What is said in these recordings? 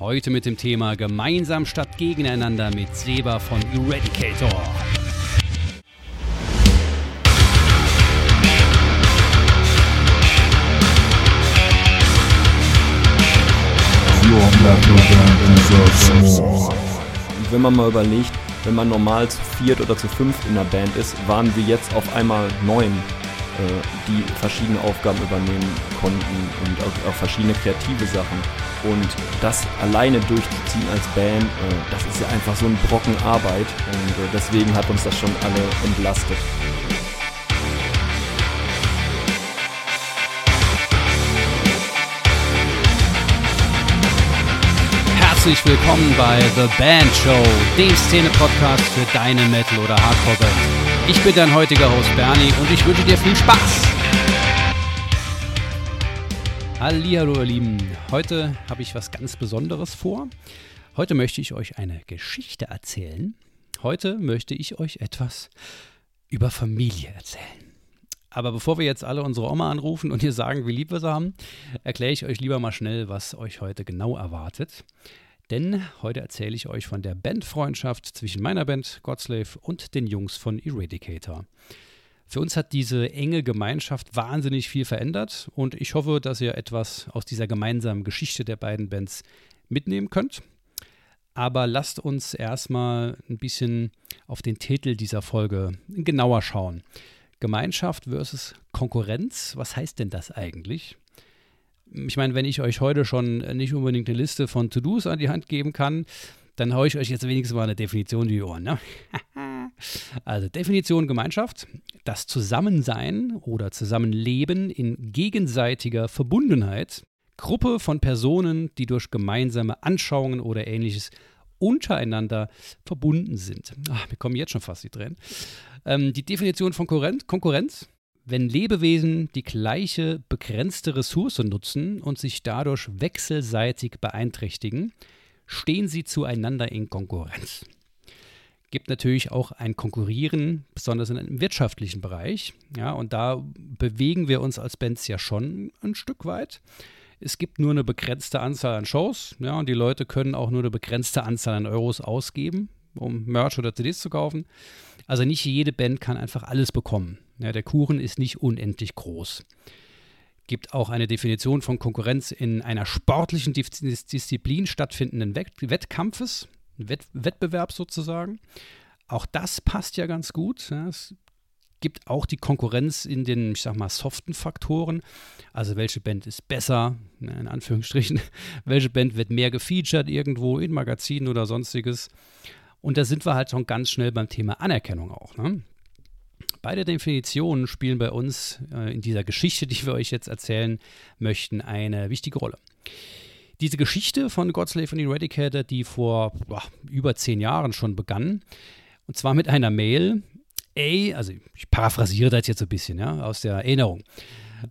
Heute mit dem Thema Gemeinsam statt gegeneinander mit Seba von Eradicator. Wenn man mal überlegt, wenn man normal zu viert oder zu fünft in der Band ist, waren wir jetzt auf einmal neun, äh, die verschiedene Aufgaben übernehmen konnten und auch, auch, verschiedene kreative Sachen. Und das alleine durchzuziehen als Band, äh, das ist ja einfach so ein Brocken Arbeit und äh, deswegen hat uns das schon alle entlastet. Herzlich willkommen bei The Band Show, dem Szene-Podcast für deine Metal- oder Hardcore-Band. Ich bin dein heutiger Host Bernie und ich wünsche dir viel Spaß. Hallo ihr Lieben, heute habe ich was ganz Besonderes vor. Heute möchte ich euch eine Geschichte erzählen. Heute möchte ich euch etwas über Familie erzählen. Aber bevor wir jetzt alle unsere Oma anrufen und ihr sagen, wie lieb wir sie haben, erkläre ich euch lieber mal schnell, was euch heute genau erwartet. Denn heute erzähle ich euch von der Bandfreundschaft zwischen meiner Band Godslave und den Jungs von Eradicator. Für uns hat diese enge Gemeinschaft wahnsinnig viel verändert und ich hoffe, dass ihr etwas aus dieser gemeinsamen Geschichte der beiden Bands mitnehmen könnt. Aber lasst uns erstmal ein bisschen auf den Titel dieser Folge genauer schauen. Gemeinschaft versus Konkurrenz, was heißt denn das eigentlich? ich meine, wenn ich euch heute schon nicht unbedingt eine Liste von To-Dos an die Hand geben kann, dann haue ich euch jetzt wenigstens mal eine Definition in die Ohren. Ne? also Definition Gemeinschaft, das Zusammensein oder Zusammenleben in gegenseitiger Verbundenheit, Gruppe von Personen, die durch gemeinsame Anschauungen oder ähnliches untereinander verbunden sind. Ach, wir kommen jetzt schon fast die Tränen. Ähm, die Definition von Konkurrenz, wenn Lebewesen die gleiche begrenzte Ressource nutzen und sich dadurch wechselseitig beeinträchtigen, stehen sie zueinander in Konkurrenz. Gibt natürlich auch ein Konkurrieren, besonders in einem wirtschaftlichen Bereich. Ja, und da bewegen wir uns als Bands ja schon ein Stück weit. Es gibt nur eine begrenzte Anzahl an Shows, ja, und die Leute können auch nur eine begrenzte Anzahl an Euros ausgeben, um Merch oder CDs zu kaufen. Also nicht jede Band kann einfach alles bekommen. Ja, der Kuchen ist nicht unendlich groß. Gibt auch eine Definition von Konkurrenz in einer sportlichen Disziplin stattfindenden Wettkampfes, Wett Wettbewerb sozusagen. Auch das passt ja ganz gut. Ja. Es gibt auch die Konkurrenz in den, ich sag mal, soften Faktoren. Also welche Band ist besser, ne, in Anführungsstrichen, welche Band wird mehr gefeatured irgendwo in Magazinen oder sonstiges. Und da sind wir halt schon ganz schnell beim Thema Anerkennung auch. Ne? Beide Definitionen spielen bei uns äh, in dieser Geschichte, die wir euch jetzt erzählen möchten, eine wichtige Rolle. Diese Geschichte von Godslave und Eradicator, die vor boah, über zehn Jahren schon begann, und zwar mit einer Mail, ey, also ich paraphrasiere das jetzt ein bisschen, ja, aus der Erinnerung.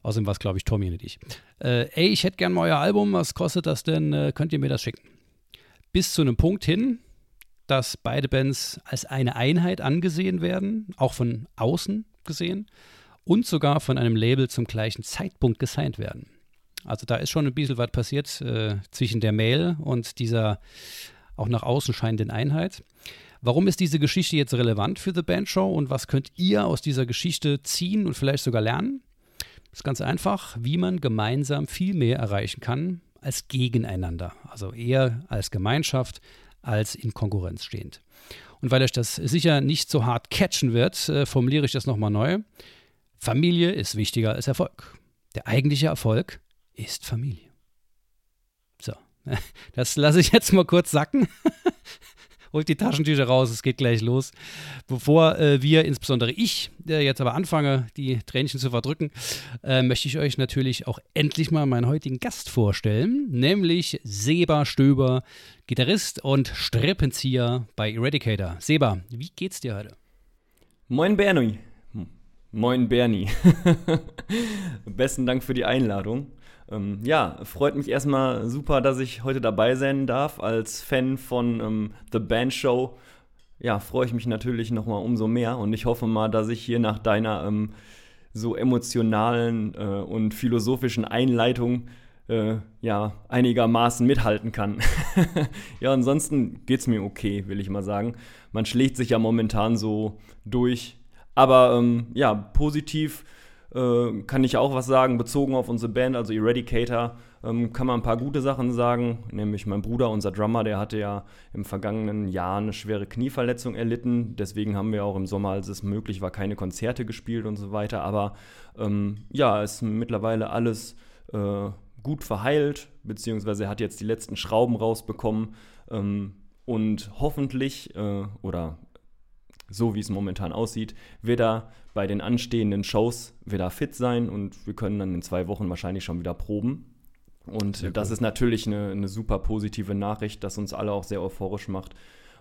Außerdem war es, glaube ich, Tommy und ich. Äh, ey, ich hätte gern mal euer Album, was kostet das denn? Äh, könnt ihr mir das schicken? Bis zu einem Punkt hin, dass beide Bands als eine Einheit angesehen werden, auch von außen gesehen, und sogar von einem Label zum gleichen Zeitpunkt gesigned werden. Also da ist schon ein bisschen was passiert äh, zwischen der Mail und dieser auch nach außen scheinenden Einheit. Warum ist diese Geschichte jetzt relevant für The Band Show und was könnt ihr aus dieser Geschichte ziehen und vielleicht sogar lernen? Das ist ganz einfach, wie man gemeinsam viel mehr erreichen kann als gegeneinander. Also eher als Gemeinschaft, als in Konkurrenz stehend. Und weil euch das sicher nicht so hart catchen wird, äh, formuliere ich das nochmal neu. Familie ist wichtiger als Erfolg. Der eigentliche Erfolg ist Familie. So, das lasse ich jetzt mal kurz sacken. holt die Taschentücher raus, es geht gleich los. Bevor äh, wir, insbesondere ich, äh, jetzt aber anfange, die Tränchen zu verdrücken, äh, möchte ich euch natürlich auch endlich mal meinen heutigen Gast vorstellen, nämlich Seba Stöber, Gitarrist und Strippenzieher bei Eradicator. Seba, wie geht's dir heute? Moin Bernie. Moin Bernie. Besten Dank für die Einladung. Ähm, ja, freut mich erstmal super, dass ich heute dabei sein darf. Als Fan von ähm, The Band Show, ja, freue ich mich natürlich nochmal umso mehr und ich hoffe mal, dass ich hier nach deiner ähm, so emotionalen äh, und philosophischen Einleitung äh, ja, einigermaßen mithalten kann. ja, ansonsten geht es mir okay, will ich mal sagen. Man schlägt sich ja momentan so durch. Aber ähm, ja, positiv äh, kann ich auch was sagen, bezogen auf unsere Band, also Eradicator, ähm, kann man ein paar gute Sachen sagen. Nämlich mein Bruder, unser Drummer, der hatte ja im vergangenen Jahr eine schwere Knieverletzung erlitten. Deswegen haben wir auch im Sommer, als es möglich war, keine Konzerte gespielt und so weiter. Aber ähm, ja, ist mittlerweile alles äh, gut verheilt, beziehungsweise er hat jetzt die letzten Schrauben rausbekommen. Ähm, und hoffentlich, äh, oder so wie es momentan aussieht, wird er bei den anstehenden Shows wieder fit sein und wir können dann in zwei Wochen wahrscheinlich schon wieder proben. Und sehr das cool. ist natürlich eine, eine, super positive Nachricht, das uns alle auch sehr euphorisch macht.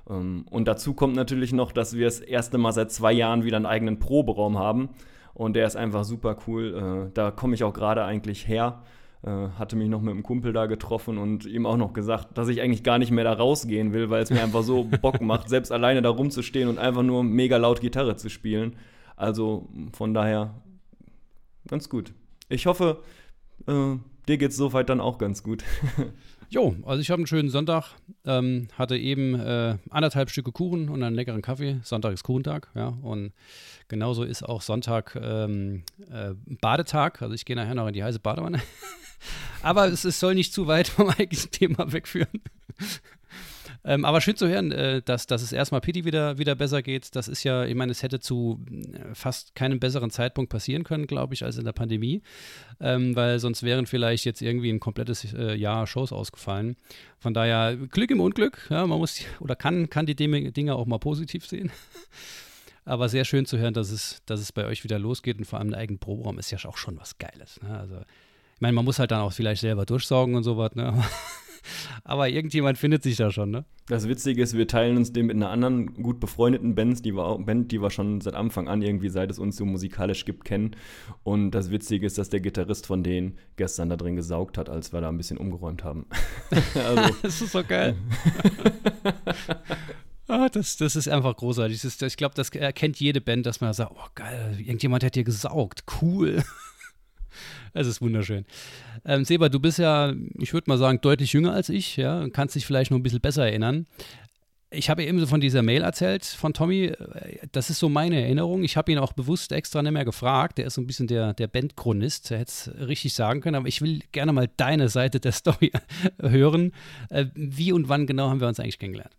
Ähm, und dazu kommt natürlich noch, dass wir das erste Mal seit zwei Jahren wieder einen eigenen Proberaum haben. Und der ist einfach super cool. Äh, da komme ich auch gerade eigentlich her. Äh, hatte mich noch mit einem Kumpel da getroffen und ihm auch noch gesagt, dass ich eigentlich gar nicht mehr da rausgehen will, weil es mir einfach so Bock macht, selbst alleine da rumzustehen und einfach nur mega laut Gitarre zu spielen. Also von daher ganz gut. Ich hoffe, äh, dir geht es soweit dann auch ganz gut. Jo, also ich habe einen schönen Sonntag. Ähm, hatte eben äh, anderthalb Stücke Kuchen und einen leckeren Kaffee. Sonntag ist Kuchentag, ja. Und genauso ist auch Sonntag ähm, äh, Badetag. Also ich gehe nachher noch in die heiße Badewanne. Aber es, es soll nicht zu weit vom eigentlichen Thema wegführen. Ähm, aber schön zu hören, äh, dass, dass es erstmal Pity wieder, wieder besser geht. Das ist ja, ich meine, es hätte zu äh, fast keinem besseren Zeitpunkt passieren können, glaube ich, als in der Pandemie. Ähm, weil sonst wären vielleicht jetzt irgendwie ein komplettes äh, Jahr Shows ausgefallen. Von daher Glück im Unglück. Ja, man muss oder kann, kann die Dinge auch mal positiv sehen. Aber sehr schön zu hören, dass es, dass es bei euch wieder losgeht und vor allem der eigene Proberaum ist ja auch schon was Geiles. Ne? Also, ich meine, man muss halt dann auch vielleicht selber durchsaugen und sowas. Ne? Aber irgendjemand findet sich da schon, ne? Das Witzige ist, wir teilen uns dem mit einer anderen gut befreundeten Band, die wir, auch, Band, die wir schon seit Anfang an irgendwie, seit es uns so musikalisch gibt, kennen. Und das Witzige ist, dass der Gitarrist von denen gestern da drin gesaugt hat, als wir da ein bisschen umgeräumt haben. also. das ist so geil. Ah, das, das ist einfach großartig. Das ist, ich glaube, das erkennt jede Band, dass man sagt, oh geil, irgendjemand hat hier gesaugt, cool. Es ist wunderschön. Ähm, Seba, du bist ja, ich würde mal sagen, deutlich jünger als ich, ja, und kannst dich vielleicht noch ein bisschen besser erinnern. Ich habe eben so von dieser Mail erzählt von Tommy. Das ist so meine Erinnerung. Ich habe ihn auch bewusst extra nicht mehr gefragt. Der ist so ein bisschen der, der Bandchronist. Der hätte es richtig sagen können. Aber ich will gerne mal deine Seite der Story hören. Äh, wie und wann genau haben wir uns eigentlich kennengelernt?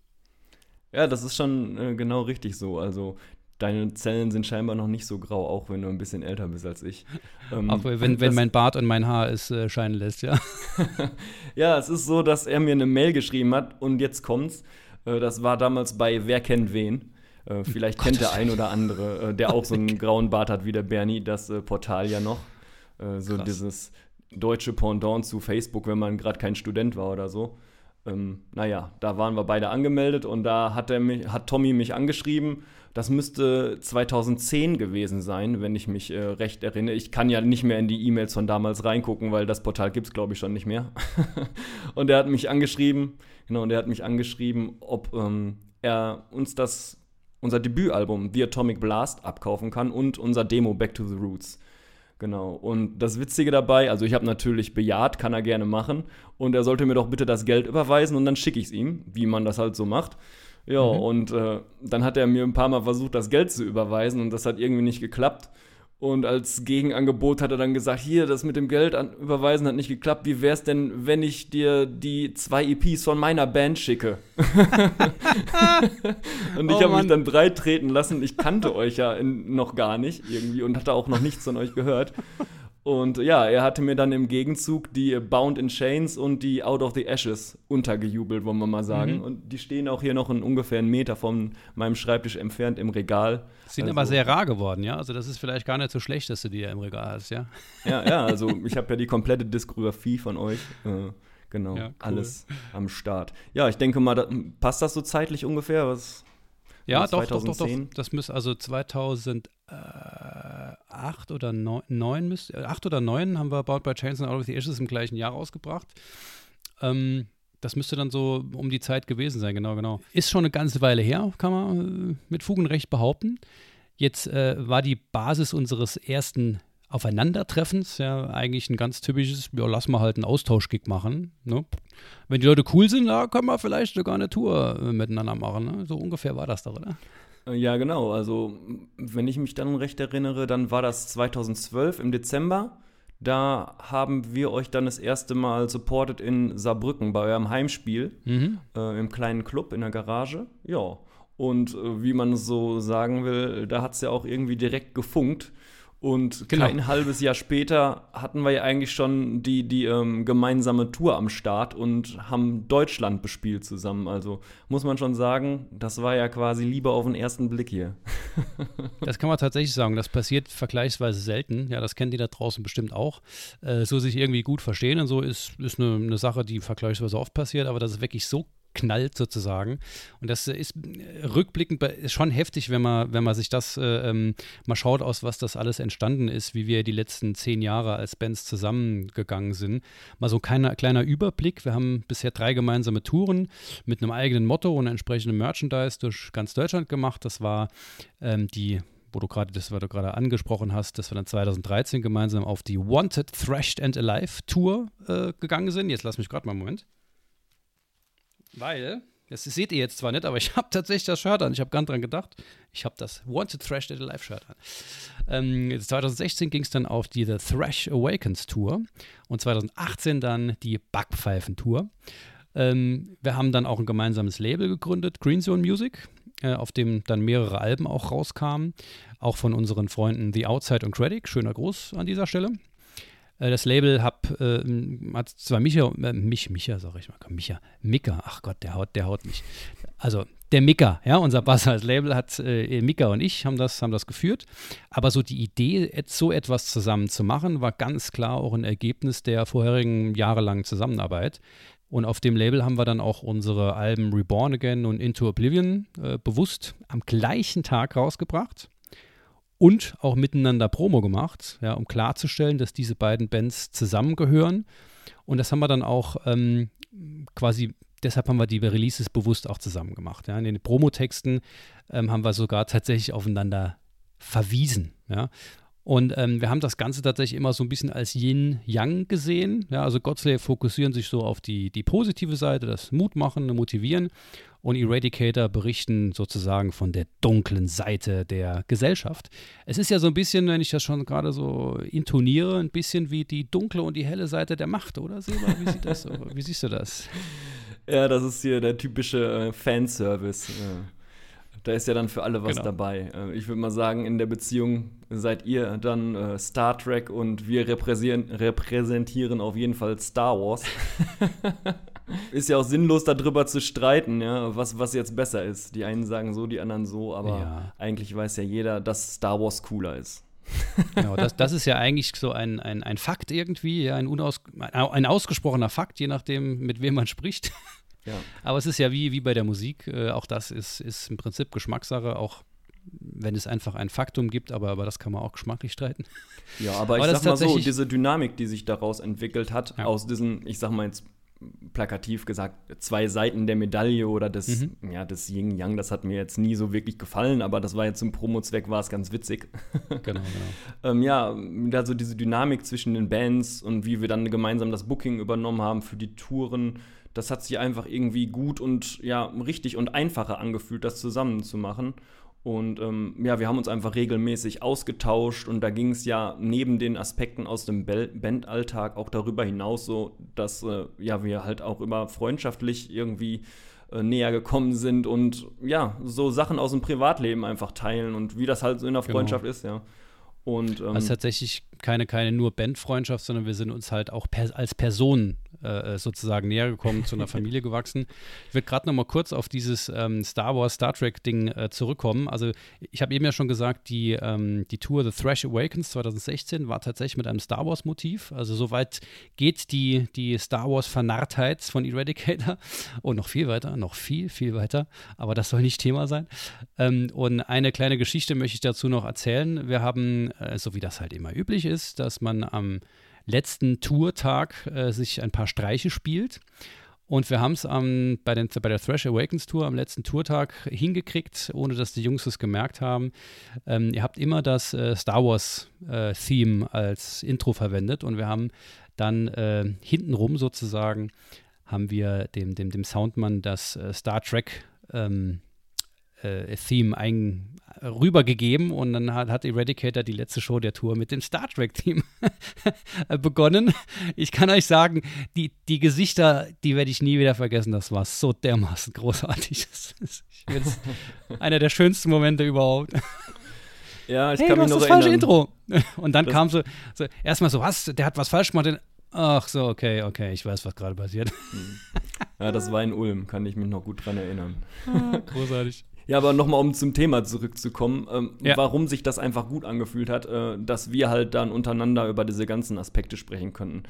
Ja, das ist schon äh, genau richtig so. Also deine Zellen sind scheinbar noch nicht so grau, auch wenn du ein bisschen älter bist als ich. Ähm, auch wenn, wenn mein Bart und mein Haar es äh, scheinen lässt, ja. ja, es ist so, dass er mir eine Mail geschrieben hat und jetzt kommt's. Äh, das war damals bei Wer kennt wen. Äh, vielleicht kennt der ein oder andere, äh, der auch so einen grauen Bart hat wie der Bernie, das äh, Portal ja noch. Äh, so Krass. dieses deutsche Pendant zu Facebook, wenn man gerade kein Student war oder so. Ähm, naja, da waren wir beide angemeldet und da hat, er mich, hat Tommy mich angeschrieben das müsste 2010 gewesen sein, wenn ich mich äh, recht erinnere. Ich kann ja nicht mehr in die E-Mails von damals reingucken, weil das Portal gibt es, glaube ich, schon nicht mehr. und er hat mich angeschrieben, genau, und er hat mich angeschrieben, ob ähm, er uns das, unser Debütalbum The Atomic Blast abkaufen kann und unser Demo Back to the Roots. Genau. Und das Witzige dabei, also ich habe natürlich bejaht, kann er gerne machen. Und er sollte mir doch bitte das Geld überweisen und dann schicke ich es ihm, wie man das halt so macht. Ja, mhm. und äh, dann hat er mir ein paar Mal versucht, das Geld zu überweisen und das hat irgendwie nicht geklappt. Und als Gegenangebot hat er dann gesagt, hier, das mit dem Geld an überweisen hat nicht geklappt. Wie wäre es denn, wenn ich dir die zwei EPs von meiner Band schicke? und ich oh, habe mich dann breit treten lassen. Ich kannte euch ja in, noch gar nicht irgendwie und hatte auch noch nichts von euch gehört. Und ja, er hatte mir dann im Gegenzug die Bound in Chains und die Out of the Ashes untergejubelt, wollen wir mal sagen. Mhm. Und die stehen auch hier noch in ungefähr einen Meter von meinem Schreibtisch entfernt im Regal. Sind also, aber sehr rar geworden, ja? Also das ist vielleicht gar nicht so schlecht, dass du die ja im Regal hast, ja? Ja, ja, also ich habe ja die komplette Diskografie von euch. Äh, genau, ja, cool. alles am Start. Ja, ich denke mal, da, passt das so zeitlich ungefähr? Was, ja, doch, doch, doch, doch. Das müsste also 2000 acht oder neun, neun müsste, äh, acht oder neun haben wir About by Chains and Out of the Ashes im gleichen Jahr rausgebracht. Ähm, das müsste dann so um die Zeit gewesen sein, genau, genau. Ist schon eine ganze Weile her, kann man äh, mit Fug und Recht behaupten. Jetzt äh, war die Basis unseres ersten Aufeinandertreffens, ja, eigentlich ein ganz typisches, ja, lass mal halt einen Austauschgig machen. Ne? Wenn die Leute cool sind, da können wir vielleicht sogar eine Tour äh, miteinander machen. Ne? So ungefähr war das doch, oder? Äh, ja, genau. Also, wenn ich mich dann recht erinnere, dann war das 2012 im Dezember. Da haben wir euch dann das erste Mal supported in Saarbrücken bei eurem Heimspiel mhm. äh, im kleinen Club in der Garage. Ja. Und äh, wie man so sagen will, da hat es ja auch irgendwie direkt gefunkt. Und genau. kein halbes Jahr später hatten wir ja eigentlich schon die, die ähm, gemeinsame Tour am Start und haben Deutschland bespielt zusammen. Also muss man schon sagen, das war ja quasi lieber auf den ersten Blick hier. das kann man tatsächlich sagen. Das passiert vergleichsweise selten. Ja, das kennt ihr da draußen bestimmt auch. Äh, so sich irgendwie gut verstehen und so ist, ist eine, eine Sache, die vergleichsweise oft passiert, aber das ist wirklich so knallt sozusagen. Und das ist äh, rückblickend ist schon heftig, wenn man, wenn man sich das äh, ähm, mal schaut, aus was das alles entstanden ist, wie wir die letzten zehn Jahre als Bands zusammengegangen sind. Mal so ein kleiner, kleiner Überblick. Wir haben bisher drei gemeinsame Touren mit einem eigenen Motto und entsprechendem Merchandise durch ganz Deutschland gemacht. Das war ähm, die wo du gerade das, was du gerade angesprochen hast, dass wir dann 2013 gemeinsam auf die Wanted, Thrashed and Alive Tour äh, gegangen sind. Jetzt lass mich gerade mal einen Moment. Weil, das seht ihr jetzt zwar nicht, aber ich habe tatsächlich das Shirt an. Ich habe gar nicht dran gedacht. Ich habe das Wanted Thrash Dead Alive Shirt an. Ähm, 2016 ging es dann auf die The Thrash Awakens Tour und 2018 dann die Backpfeifen Tour. Ähm, wir haben dann auch ein gemeinsames Label gegründet, Green Zone Music, äh, auf dem dann mehrere Alben auch rauskamen. Auch von unseren Freunden The Outside und Credit. Schöner Gruß an dieser Stelle. Äh, das Label hab, äh, hat zwar Micha, äh, mich, Micha, sag ich mal, Micha, Mika, ach Gott, der haut, der haut mich. Also der Mika, ja, unser Bass als Label hat äh, Mika und ich haben das, haben das geführt. Aber so die Idee, so etwas zusammen zu machen, war ganz klar auch ein Ergebnis der vorherigen jahrelangen Zusammenarbeit. Und auf dem Label haben wir dann auch unsere Alben Reborn Again und Into Oblivion äh, bewusst am gleichen Tag rausgebracht und auch miteinander Promo gemacht, ja, um klarzustellen, dass diese beiden Bands zusammengehören. Und das haben wir dann auch ähm, quasi, deshalb haben wir die Releases bewusst auch zusammen gemacht. Ja. In den Promotexten ähm, haben wir sogar tatsächlich aufeinander verwiesen. Ja. Und ähm, wir haben das Ganze tatsächlich immer so ein bisschen als Yin-Yang gesehen. Ja, also Godsley fokussieren sich so auf die, die positive Seite, das Mutmachen, Motivieren. Und Eradicator berichten sozusagen von der dunklen Seite der Gesellschaft. Es ist ja so ein bisschen, wenn ich das schon gerade so intoniere, ein bisschen wie die dunkle und die helle Seite der Macht, oder Seba? Wie, sieht das, wie siehst du das? Ja, das ist hier der typische äh, Fanservice. Ja. Da ist ja dann für alle was genau. dabei. Äh, ich würde mal sagen, in der Beziehung seid ihr dann äh, Star Trek und wir repräsentieren auf jeden Fall Star Wars. ist ja auch sinnlos, darüber zu streiten, ja, was, was jetzt besser ist. Die einen sagen so, die anderen so, aber ja. eigentlich weiß ja jeder, dass Star Wars cooler ist. genau, das, das ist ja eigentlich so ein, ein, ein Fakt irgendwie, ja, ein, unaus, ein ausgesprochener Fakt, je nachdem, mit wem man spricht. Ja. Aber es ist ja wie, wie bei der Musik, äh, auch das ist, ist im Prinzip Geschmackssache, auch wenn es einfach ein Faktum gibt, aber, aber das kann man auch geschmacklich streiten. Ja, aber, aber ich sag mal so, diese Dynamik, die sich daraus entwickelt hat, ja. aus diesen, ich sag mal jetzt plakativ gesagt, zwei Seiten der Medaille oder des, mhm. ja, des Yin-Yang, das hat mir jetzt nie so wirklich gefallen, aber das war jetzt zum Promo-Zweck, war es ganz witzig. Genau, genau. ähm, ja, also diese Dynamik zwischen den Bands und wie wir dann gemeinsam das Booking übernommen haben für die Touren, das hat sich einfach irgendwie gut und ja, richtig und einfacher angefühlt, das zusammen zu machen. Und ähm, ja, wir haben uns einfach regelmäßig ausgetauscht und da ging es ja neben den Aspekten aus dem Bandalltag auch darüber hinaus so, dass äh, ja, wir halt auch immer freundschaftlich irgendwie äh, näher gekommen sind und ja, so Sachen aus dem Privatleben einfach teilen und wie das halt so in der genau. Freundschaft genau. ist, ja. Und, ähm, also tatsächlich keine, keine nur Bandfreundschaft, sondern wir sind uns halt auch per, als Personen äh, sozusagen näher gekommen, zu einer Familie gewachsen. Ich würde gerade noch mal kurz auf dieses ähm, Star Wars, Star Trek-Ding äh, zurückkommen. Also ich habe eben ja schon gesagt, die, ähm, die Tour The Thrash Awakens 2016 war tatsächlich mit einem Star Wars-Motiv. Also soweit geht die, die Star Wars-Vernarrtheit von Eradicator und noch viel weiter, noch viel, viel weiter. Aber das soll nicht Thema sein. Ähm, und eine kleine Geschichte möchte ich dazu noch erzählen. Wir haben, äh, so wie das halt immer üblich ist, dass man am letzten Tourtag äh, sich ein paar Streiche spielt. Und wir haben es bei, bei der Thrash Awakens Tour am letzten Tourtag hingekriegt, ohne dass die Jungs es gemerkt haben. Ähm, ihr habt immer das äh, Star Wars äh, als Intro verwendet und wir haben dann äh, hintenrum sozusagen haben wir dem, dem, dem Soundmann das äh, Star Trek ähm, äh, Theme ein, rübergegeben und dann hat, hat Eradicator die letzte Show der Tour mit dem Star Trek-Team begonnen. Ich kann euch sagen, die, die Gesichter, die werde ich nie wieder vergessen. Das war so dermaßen großartig. Das ist einer der schönsten Momente überhaupt. Ja, ich hey, kann du mich hast noch das falsche. Intro. Und dann Das- kam so, so erstmal so, was? Der hat was falsch gemacht. Ach so, okay, okay, ich weiß, was gerade passiert. Ja, das war in Ulm, kann ich mich noch gut dran erinnern. Großartig. Ja, aber nochmal, um zum Thema zurückzukommen, ähm, Ja. warum sich das einfach gut angefühlt hat, äh, dass wir halt dann untereinander über diese ganzen Aspekte sprechen könnten.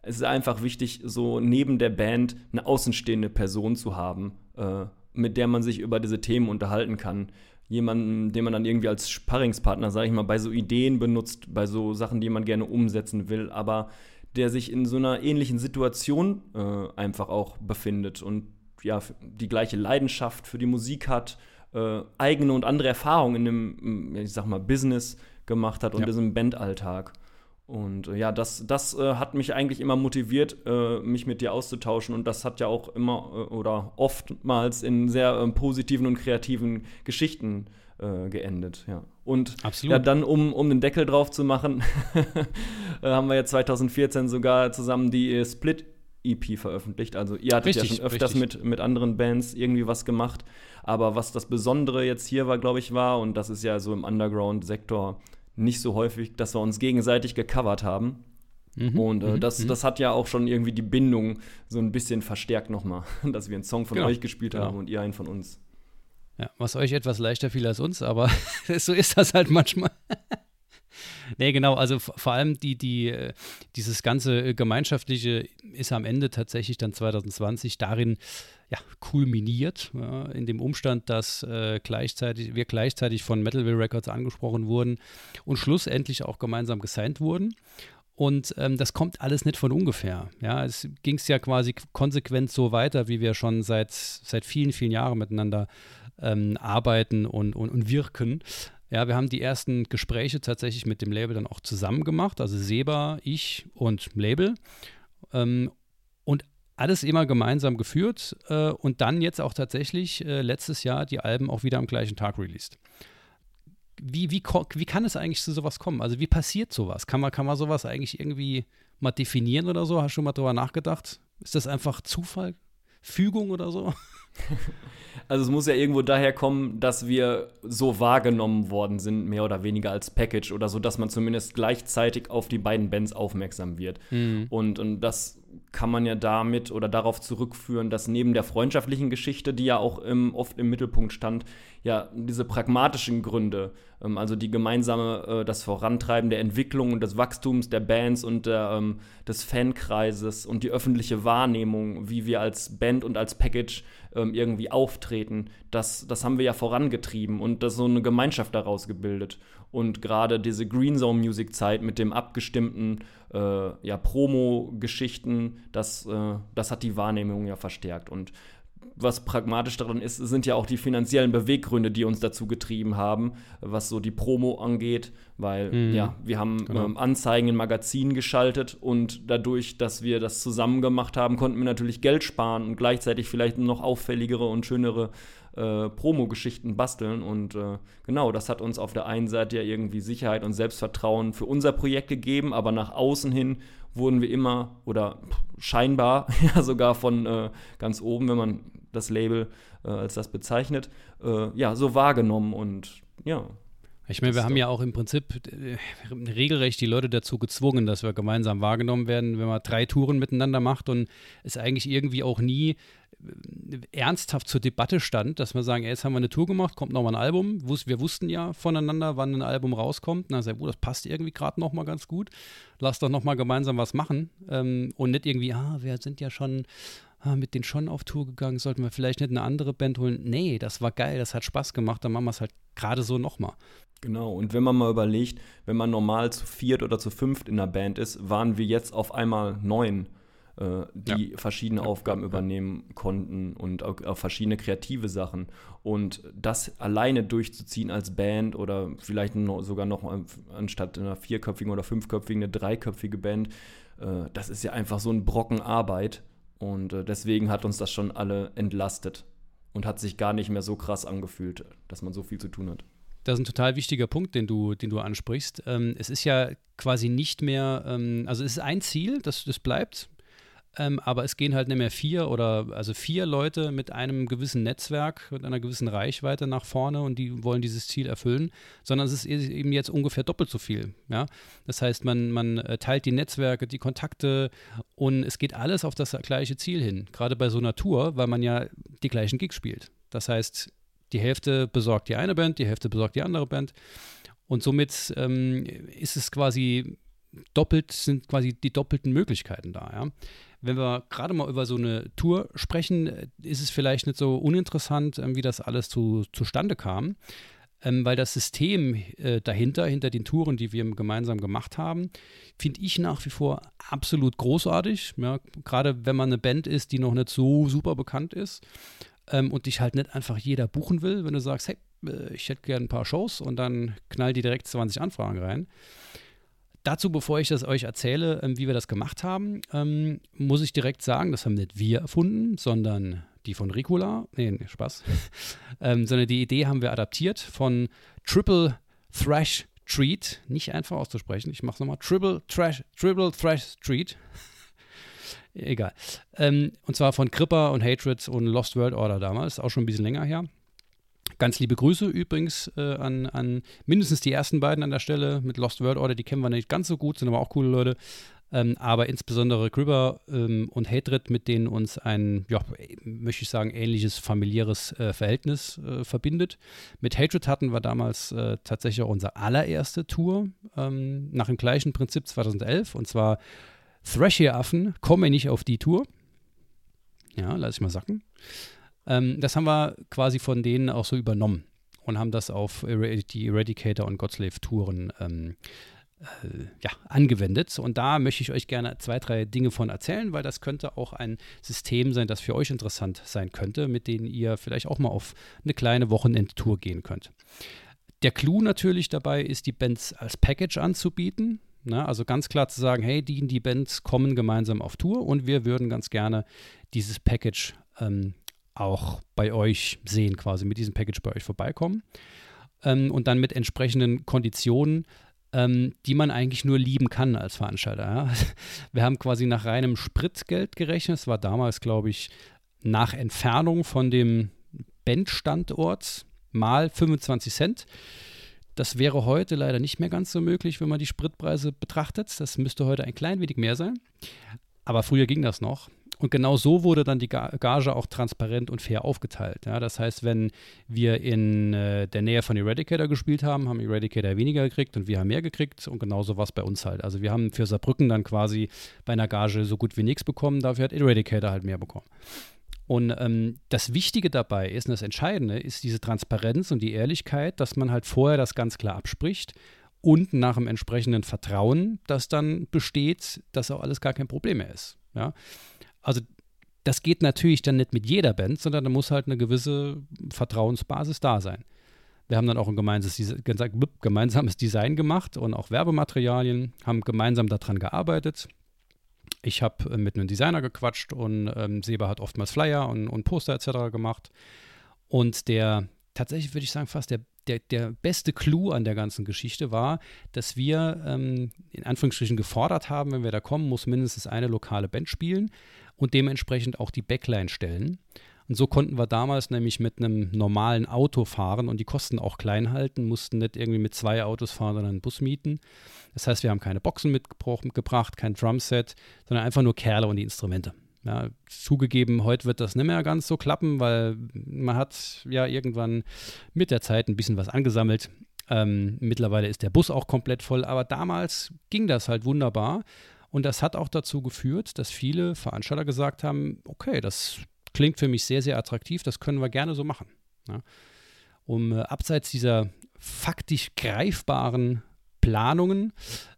Es ist einfach wichtig, so neben der Band eine außenstehende Person zu haben, äh, mit der man sich über diese Themen unterhalten kann. Jemanden, den man dann irgendwie als Sparringspartner, sage ich mal, bei so Ideen benutzt, bei so Sachen, die man gerne umsetzen will, aber der sich in so einer ähnlichen Situation äh, einfach auch befindet und ja, die gleiche Leidenschaft für die Musik hat, äh, eigene und andere Erfahrungen in dem, mm, ich sag mal, Business gemacht hat und Ja. diesem Bandalltag. Und äh, ja, das, das äh, hat mich eigentlich immer motiviert, äh, mich mit dir auszutauschen. Und das hat ja auch immer äh, oder oftmals in sehr ähm, positiven und kreativen Geschichten äh, geendet. Ja. Und Absolut. ja, dann, um, um den Deckel drauf zu machen, haben wir ja 2014 sogar zusammen die äh, Split-EP veröffentlicht. Also ihr hattet Richtig, ja schon öfters richtig. mit, mit anderen Bands irgendwie was gemacht. Aber was das Besondere jetzt hier war, glaube ich, war, und das ist ja so im Underground-Sektor nicht so häufig, dass wir uns gegenseitig gecovert haben. Mhm, Und äh, mhm, das, mhm. das hat ja auch schon irgendwie die Bindung so ein bisschen verstärkt nochmal, dass wir einen Song von Genau, euch gespielt genau. haben und ihr einen von uns. Ja, was euch etwas leichter fiel als uns, aber so ist das halt manchmal. nee, genau, also vor allem die, die, äh, dieses ganze äh, Gemeinschaftliche ist am Ende tatsächlich dann 2020 darin ja, kulminiert, ja, in dem Umstand, dass äh, gleichzeitig, wir gleichzeitig von Metalville Records angesprochen wurden und schlussendlich auch gemeinsam gesigned wurden. Und ähm, das kommt alles nicht von ungefähr. Ja, es ging es ja quasi konsequent so weiter, wie wir schon seit, seit vielen, vielen Jahren miteinander ähm, arbeiten und, und, und wirken. Ja, wir haben die ersten Gespräche tatsächlich mit dem Label dann auch zusammen gemacht, also Seba, ich und Label. Ähm, und alles immer gemeinsam geführt äh, und dann jetzt auch tatsächlich äh, letztes Jahr die Alben auch wieder am gleichen Tag released. Wie, wie, wie kann es eigentlich zu sowas kommen? Also wie passiert sowas? Kann man, kann man sowas eigentlich irgendwie mal definieren oder so? Hast du schon mal drüber nachgedacht? Ist das einfach Zufall? Fügung oder so? Also es muss ja irgendwo daher kommen, dass wir so wahrgenommen worden sind, mehr oder weniger als Package oder so, dass man zumindest gleichzeitig auf die beiden Bands aufmerksam wird. Und, und das kann man ja damit oder darauf zurückführen, dass neben der freundschaftlichen Geschichte, die ja auch im, oft im Mittelpunkt stand, ja diese pragmatischen Gründe, ähm, also die gemeinsame, äh, das Vorantreiben der Entwicklung und des Wachstums der Bands und der, ähm, des Fankreises und die öffentliche Wahrnehmung, wie wir als Band und als Package ähm, irgendwie auftreten, das, das haben wir ja vorangetrieben und das so eine Gemeinschaft daraus gebildet. Und gerade diese Green Zone Music Zeit mit dem abgestimmten äh, ja, Promo-Geschichten, das, äh, das hat die Wahrnehmung ja verstärkt. Und was pragmatisch daran ist, sind ja auch die finanziellen Beweggründe, die uns dazu getrieben haben, was so die Promo angeht, weil Mhm. ja, wir haben Genau. ähm, Anzeigen in Magazinen geschaltet und dadurch, dass wir das zusammen gemacht haben, konnten wir natürlich Geld sparen und gleichzeitig vielleicht noch auffälligere und schönere äh, Promo-Geschichten basteln. Und äh, genau, das hat uns auf der einen Seite ja irgendwie Sicherheit und Selbstvertrauen für unser Projekt gegeben, aber nach außen hin wurden wir immer oder scheinbar ja sogar von äh, ganz oben, wenn man das Label äh, als das bezeichnet, äh, ja, so wahrgenommen und ja. Ich meine, wir haben ja auch im Prinzip äh, regelrecht die Leute dazu gezwungen, dass wir gemeinsam wahrgenommen werden, wenn man drei Touren miteinander macht und es eigentlich irgendwie auch nie ernsthaft zur Debatte stand, dass wir sagen, ey, jetzt haben wir eine Tour gemacht, kommt nochmal ein Album. Wir wussten ja voneinander, wann ein Album rauskommt. Sagen wir, oh, das passt irgendwie gerade nochmal ganz gut. Lass doch nochmal gemeinsam was machen. Ähm, und nicht irgendwie, ah, wir sind ja schon ah, mit denen schon auf Tour gegangen, sollten wir vielleicht nicht eine andere Band holen. Nee, das war geil, das hat Spaß gemacht, dann machen wir es halt gerade so nochmal. Genau, und wenn man mal überlegt, wenn man normal zu viert oder zu fünft in der Band ist, waren wir jetzt auf einmal neun, die ja. verschiedene Aufgaben ja. übernehmen konnten und auch, auch, verschiedene kreative Sachen. Und das alleine durchzuziehen als Band oder vielleicht noch, sogar noch anstatt einer vierköpfigen oder fünfköpfigen eine dreiköpfige Band, äh, das ist ja einfach so ein Brocken Arbeit. Und äh, deswegen hat uns das schon alle entlastet und hat sich gar nicht mehr so krass angefühlt, dass man so viel zu tun hat. Das ist ein total wichtiger Punkt, den du, den du ansprichst. Ähm, es ist ja quasi nicht mehr, ähm, also es ist ein Ziel, das, das bleibt, ähm, aber es gehen halt nicht mehr vier oder also vier Leute mit einem gewissen Netzwerk, mit einer gewissen Reichweite nach vorne und die wollen dieses Ziel erfüllen, sondern es ist e-, eben jetzt ungefähr doppelt so viel. Ja? Das heißt, man, man äh, teilt die Netzwerke, die Kontakte und es geht alles auf das gleiche Ziel hin. Gerade bei so einer Tour, weil man ja die gleichen Gigs spielt. Das heißt, die Hälfte besorgt die eine Band, die Hälfte besorgt die andere Band. Und somit ähm, ist es quasi doppelt, sind quasi die doppelten Möglichkeiten da. Ja? Wenn wir gerade mal über so eine Tour sprechen, ist es vielleicht nicht so uninteressant, ähm, wie das alles zu, zustande kam. Ähm, weil das System äh, dahinter, hinter den Touren, die wir gemeinsam gemacht haben, finde ich nach wie vor absolut großartig. Ja, gerade wenn man eine Band ist, die noch nicht so super bekannt ist ähm, und dich halt nicht einfach jeder buchen will, wenn du sagst, hey, äh, ich hätte gerne ein paar Shows und dann knallt die direkt 20 Anfragen rein. Dazu, bevor ich das euch erzähle, ähm, wie wir das gemacht haben, ähm, muss ich direkt sagen, das haben nicht wir erfunden, sondern die von Ricola. Nee, nee Spaß. ähm, sondern die Idee haben wir adaptiert von Triple Thrash Treat. Nicht einfach auszusprechen. Ich mache es nochmal. Triple Trash, Triple Thrash Treat. Egal. Ähm, und zwar von Cripper und Hatred und Lost World Order damals. Auch schon ein bisschen länger her. Ganz liebe Grüße übrigens äh, an, an mindestens die ersten beiden an der Stelle mit Lost World Order. Die kennen wir nicht ganz so gut, sind aber auch coole Leute. Ähm, aber insbesondere Gribber ähm, und Hatred, mit denen uns ein, ja, möchte ich sagen, ähnliches familiäres äh, Verhältnis äh, verbindet. Mit Hatred hatten wir damals äh, tatsächlich auch unsere allererste Tour ähm, nach dem gleichen Prinzip 2011 und zwar Thrasher-Affen, komme nicht auf die Tour. Ja, lass ich mal sacken. Ähm, das haben wir quasi von denen auch so übernommen und haben das auf die Eradicator und Godslave Touren ähm, äh, ja, angewendet. Und da möchte ich euch gerne zwei, drei Dinge von erzählen, weil das könnte auch ein System sein, das für euch interessant sein könnte, mit dem ihr vielleicht auch mal auf eine kleine Wochenendtour gehen könnt. Der Clou natürlich dabei ist, die Bands als Package anzubieten. Na, ne? also ganz klar zu sagen, hey, die, die Bands kommen gemeinsam auf Tour und wir würden ganz gerne dieses Package ähm, auch bei euch sehen, quasi mit diesem Package bei euch vorbeikommen. Ähm, und dann mit entsprechenden Konditionen, ähm, die man eigentlich nur lieben kann als Veranstalter. Ja? Wir haben quasi nach reinem Spritgeld gerechnet. Es war damals, glaube ich, nach Entfernung von dem Bandstandort mal 25 Cent. Das wäre heute leider nicht mehr ganz so möglich, wenn man die Spritpreise betrachtet. Das müsste heute ein klein wenig mehr sein. Aber früher ging das noch. Und genau so wurde dann die Gage auch transparent und fair aufgeteilt. Ja, das heißt, wenn wir in äh, der Nähe von Eradicator gespielt haben, haben Eradicator weniger gekriegt und wir haben mehr gekriegt. Und genauso war es bei uns halt. Also wir haben für Saarbrücken dann quasi bei einer Gage so gut wie nichts bekommen, dafür hat Eradicator halt mehr bekommen. Und ähm, das Wichtige dabei ist, und das Entscheidende ist diese Transparenz und die Ehrlichkeit, dass man halt vorher das ganz klar abspricht und nach dem entsprechenden Vertrauen, das dann besteht, dass auch alles gar kein Problem mehr ist. Ja? Also das geht natürlich dann nicht mit jeder Band, sondern da muss halt eine gewisse Vertrauensbasis da sein. Wir haben dann auch ein gemeinsames Design gemacht und auch Werbematerialien, haben gemeinsam daran gearbeitet. Ich habe äh, mit einem Designer gequatscht und ähm, Seba hat oftmals Flyer und, und Poster etc. gemacht. Und der, tatsächlich würde ich sagen, fast der, der, der beste Clou an der ganzen Geschichte war, dass wir ähm, in Anführungsstrichen gefordert haben, wenn wir da kommen, muss mindestens eine lokale Band spielen und dementsprechend auch die Backline stellen. Und so konnten wir damals nämlich mit einem normalen Auto fahren und die Kosten auch klein halten, mussten nicht irgendwie mit zwei Autos fahren, sondern einen Bus mieten. Das heißt, wir haben keine Boxen mitgebracht, kein Drumset, sondern einfach nur Kerle und die Instrumente. Ja, zugegeben, heute wird das nicht mehr ganz so klappen, weil man hat ja irgendwann mit der Zeit ein bisschen was angesammelt. Ähm, mittlerweile ist der Bus auch komplett voll, aber damals ging das halt wunderbar. Und das hat auch dazu geführt, dass viele Veranstalter gesagt haben, okay, das klingt für mich sehr, sehr attraktiv, das können wir gerne so machen. Ja. Um äh, abseits dieser faktisch greifbaren Planungen.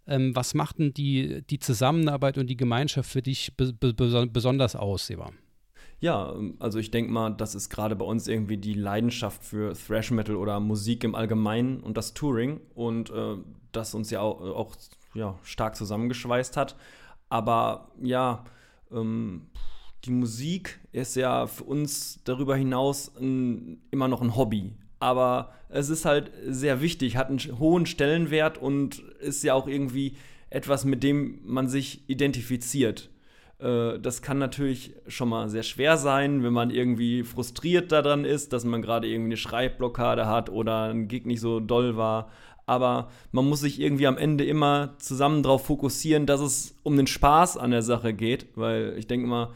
Ähm, was macht denn die, die Zusammenarbeit und die Gemeinschaft für dich be be besonders aus, Seba? Ja, also ich denke mal, das ist gerade bei uns irgendwie die Leidenschaft für Thrash Metal oder Musik im Allgemeinen und das Touring und äh, das uns ja auch, auch ja, stark zusammengeschweißt hat. Aber ja, ähm, die Musik ist ja für uns darüber hinaus ein, immer noch ein Hobby. Aber es ist halt sehr wichtig, hat einen hohen Stellenwert und ist ja auch irgendwie etwas, mit dem man sich identifiziert. Äh, das kann natürlich schon mal sehr schwer sein, wenn man irgendwie frustriert daran ist, dass man gerade irgendwie eine Schreibblockade hat oder ein Gig nicht so doll war. Aber man muss sich irgendwie am Ende immer zusammen darauf fokussieren, dass es um den Spaß an der Sache geht, weil ich denke mal,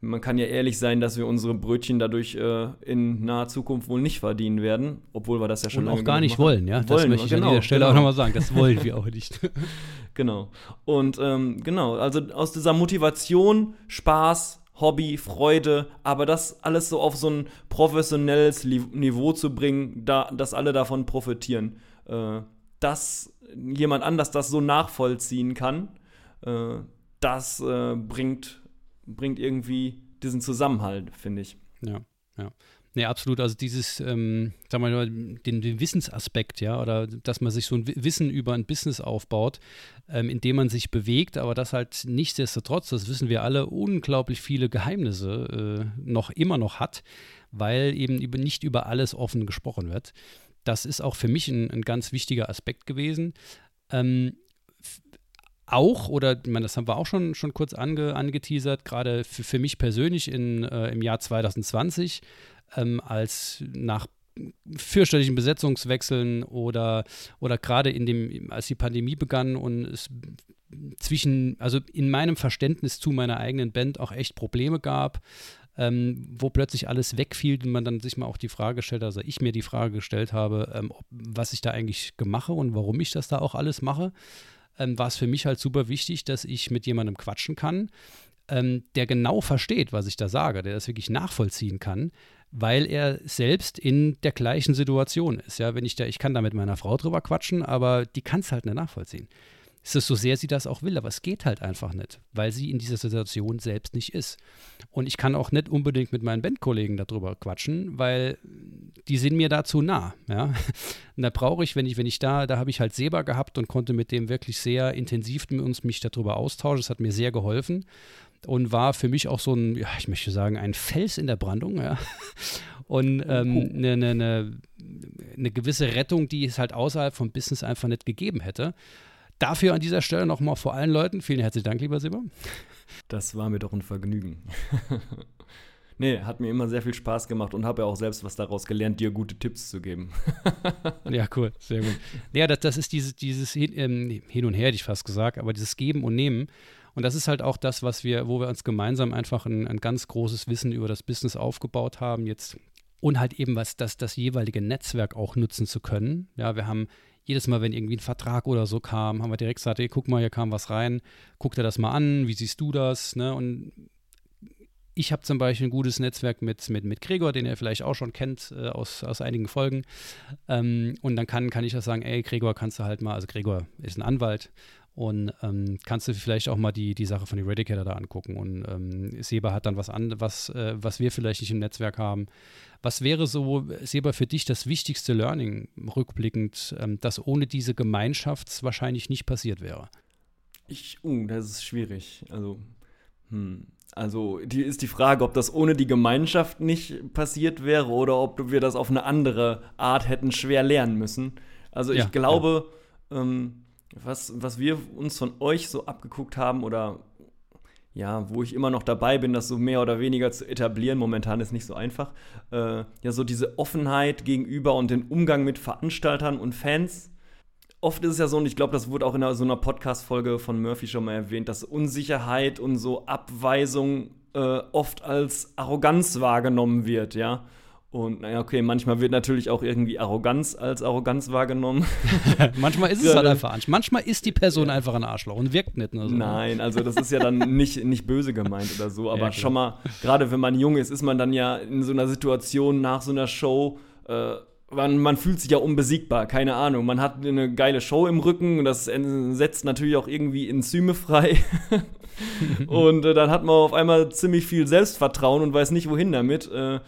man kann ja ehrlich sein, dass wir unsere Brötchen dadurch äh, in naher Zukunft wohl nicht verdienen werden, obwohl wir das ja schon Und auch gar nicht machen. wollen, ja. Wollen das möchte ich an genau, dieser Stelle genau. auch nochmal sagen. Das wollen wir auch nicht. Genau. Und ähm, genau, also aus dieser Motivation, Spaß, Hobby, Freude, aber das alles so auf so ein professionelles Niveau zu bringen, da, dass alle davon profitieren. Äh, dass jemand anders das so nachvollziehen kann, äh, das äh, bringt, bringt irgendwie diesen Zusammenhalt, finde ich. Ja, ja. Nee, absolut. Also dieses, ähm, sagen wir mal, den, den Wissensaspekt, ja, oder dass man sich so ein Wissen über ein Business aufbaut, ähm, in dem man sich bewegt, aber das halt nichtsdestotrotz, das wissen wir alle, unglaublich viele Geheimnisse äh, noch immer noch hat, weil eben über, nicht über alles offen gesprochen wird. Das ist auch für mich ein, ein ganz wichtiger Aspekt gewesen. Ähm, auch, oder ich meine, das haben wir auch schon, schon kurz ange, angeteasert, gerade für, für mich persönlich in, äh, im Jahr 2020, ähm, als nach fürchterlichen Besetzungswechseln oder, oder gerade in dem, als die Pandemie begann und es zwischen, also in meinem Verständnis zu meiner eigenen Band auch echt Probleme gab, ähm, wo plötzlich alles wegfiel und man dann sich mal auch die Frage stellt, also ich mir die Frage gestellt habe, ähm, ob, was ich da eigentlich mache und warum ich das da auch alles mache, ähm, war es für mich halt super wichtig, dass ich mit jemandem quatschen kann, ähm, der genau versteht, was ich da sage, der das wirklich nachvollziehen kann, weil er selbst in der gleichen Situation ist. Ja, wenn ich da, ich kann da mit meiner Frau drüber quatschen, aber die kann es halt nicht nachvollziehen. Es ist so sehr sie das auch will, aber es geht halt einfach nicht, weil sie in dieser Situation selbst nicht ist. Und ich kann auch nicht unbedingt mit meinen Bandkollegen darüber quatschen, weil die sind mir dazu nah. Ja? Und da brauche ich, wenn ich, wenn ich da, da habe ich halt Seba gehabt und konnte mit dem wirklich sehr intensiv mit uns mich darüber austauschen. Das hat mir sehr geholfen und war für mich auch so ein, ja, ich möchte sagen, ein Fels in der Brandung, ja. Und eine ähm, ne, ne, ne, ne gewisse Rettung, die es halt außerhalb vom Business einfach nicht gegeben hätte. Dafür an dieser Stelle nochmal vor allen Leuten vielen herzlichen Dank, lieber Seba. Das war mir doch ein Vergnügen. nee, hat mir immer sehr viel Spaß gemacht und habe ja auch selbst was daraus gelernt, dir gute Tipps zu geben. ja, cool, sehr gut. Ja, das, das ist dieses, dieses hin, ähm, hin und her, hätte ich fast gesagt, aber dieses Geben und Nehmen. Und das ist halt auch das, was wir, wo wir uns gemeinsam einfach ein, ein ganz großes Wissen über das Business aufgebaut haben. Jetzt und halt eben was das, das jeweilige Netzwerk auch nutzen zu können. Ja, wir haben jedes Mal, wenn irgendwie ein Vertrag oder so kam, haben wir direkt gesagt, ey, guck mal, hier kam was rein, guck dir das mal an, wie siehst du das? Ne? Und ich habe zum Beispiel ein gutes Netzwerk mit, mit, mit Gregor, den ihr vielleicht auch schon kennt äh, aus, aus einigen Folgen. Ähm, und dann kann, kann ich das sagen, ey, Gregor, kannst du halt mal, also Gregor ist ein Anwalt und ähm, kannst du vielleicht auch mal die, die Sache von Eradicator da angucken. Und ähm, Seba hat dann was an, was, äh, was wir vielleicht nicht im Netzwerk haben. Was wäre so, Seba, für dich das wichtigste Learning rückblickend, ähm, das ohne diese Gemeinschaft wahrscheinlich nicht passiert wäre? Ich, uh, das ist schwierig. Also, hm. Also die ist die Frage, ob das ohne die Gemeinschaft nicht passiert wäre oder ob wir das auf eine andere Art hätten schwer lernen müssen. Also ich Ja, glaube, ähm, was, was wir uns von euch so abgeguckt haben oder ja, wo ich immer noch dabei bin, das so mehr oder weniger zu etablieren, momentan ist nicht so einfach, äh, ja, so diese Offenheit gegenüber und den Umgang mit Veranstaltern und Fans. Oft ist es ja so, und ich glaube, das wurde auch in so einer Podcast-Folge von Murphy schon mal erwähnt, dass Unsicherheit und so Abweisung äh, oft als Arroganz wahrgenommen wird, ja. Und naja, okay, manchmal wird natürlich auch irgendwie Arroganz als Arroganz wahrgenommen. manchmal ist es Ja, halt einfach. Manchmal ist die Person einfach ein Arschloch und wirkt nicht. Ne, so. Nein, also das ist ja dann nicht, nicht böse gemeint oder so, aber Ja, schon mal, gerade wenn man jung ist, ist man dann ja in so einer Situation nach so einer Show, äh, man, man fühlt sich ja unbesiegbar, keine Ahnung. Man hat eine geile Show im Rücken und das setzt natürlich auch irgendwie Enzyme frei. und äh, dann hat man auf einmal ziemlich viel Selbstvertrauen und weiß nicht, wohin damit. Äh,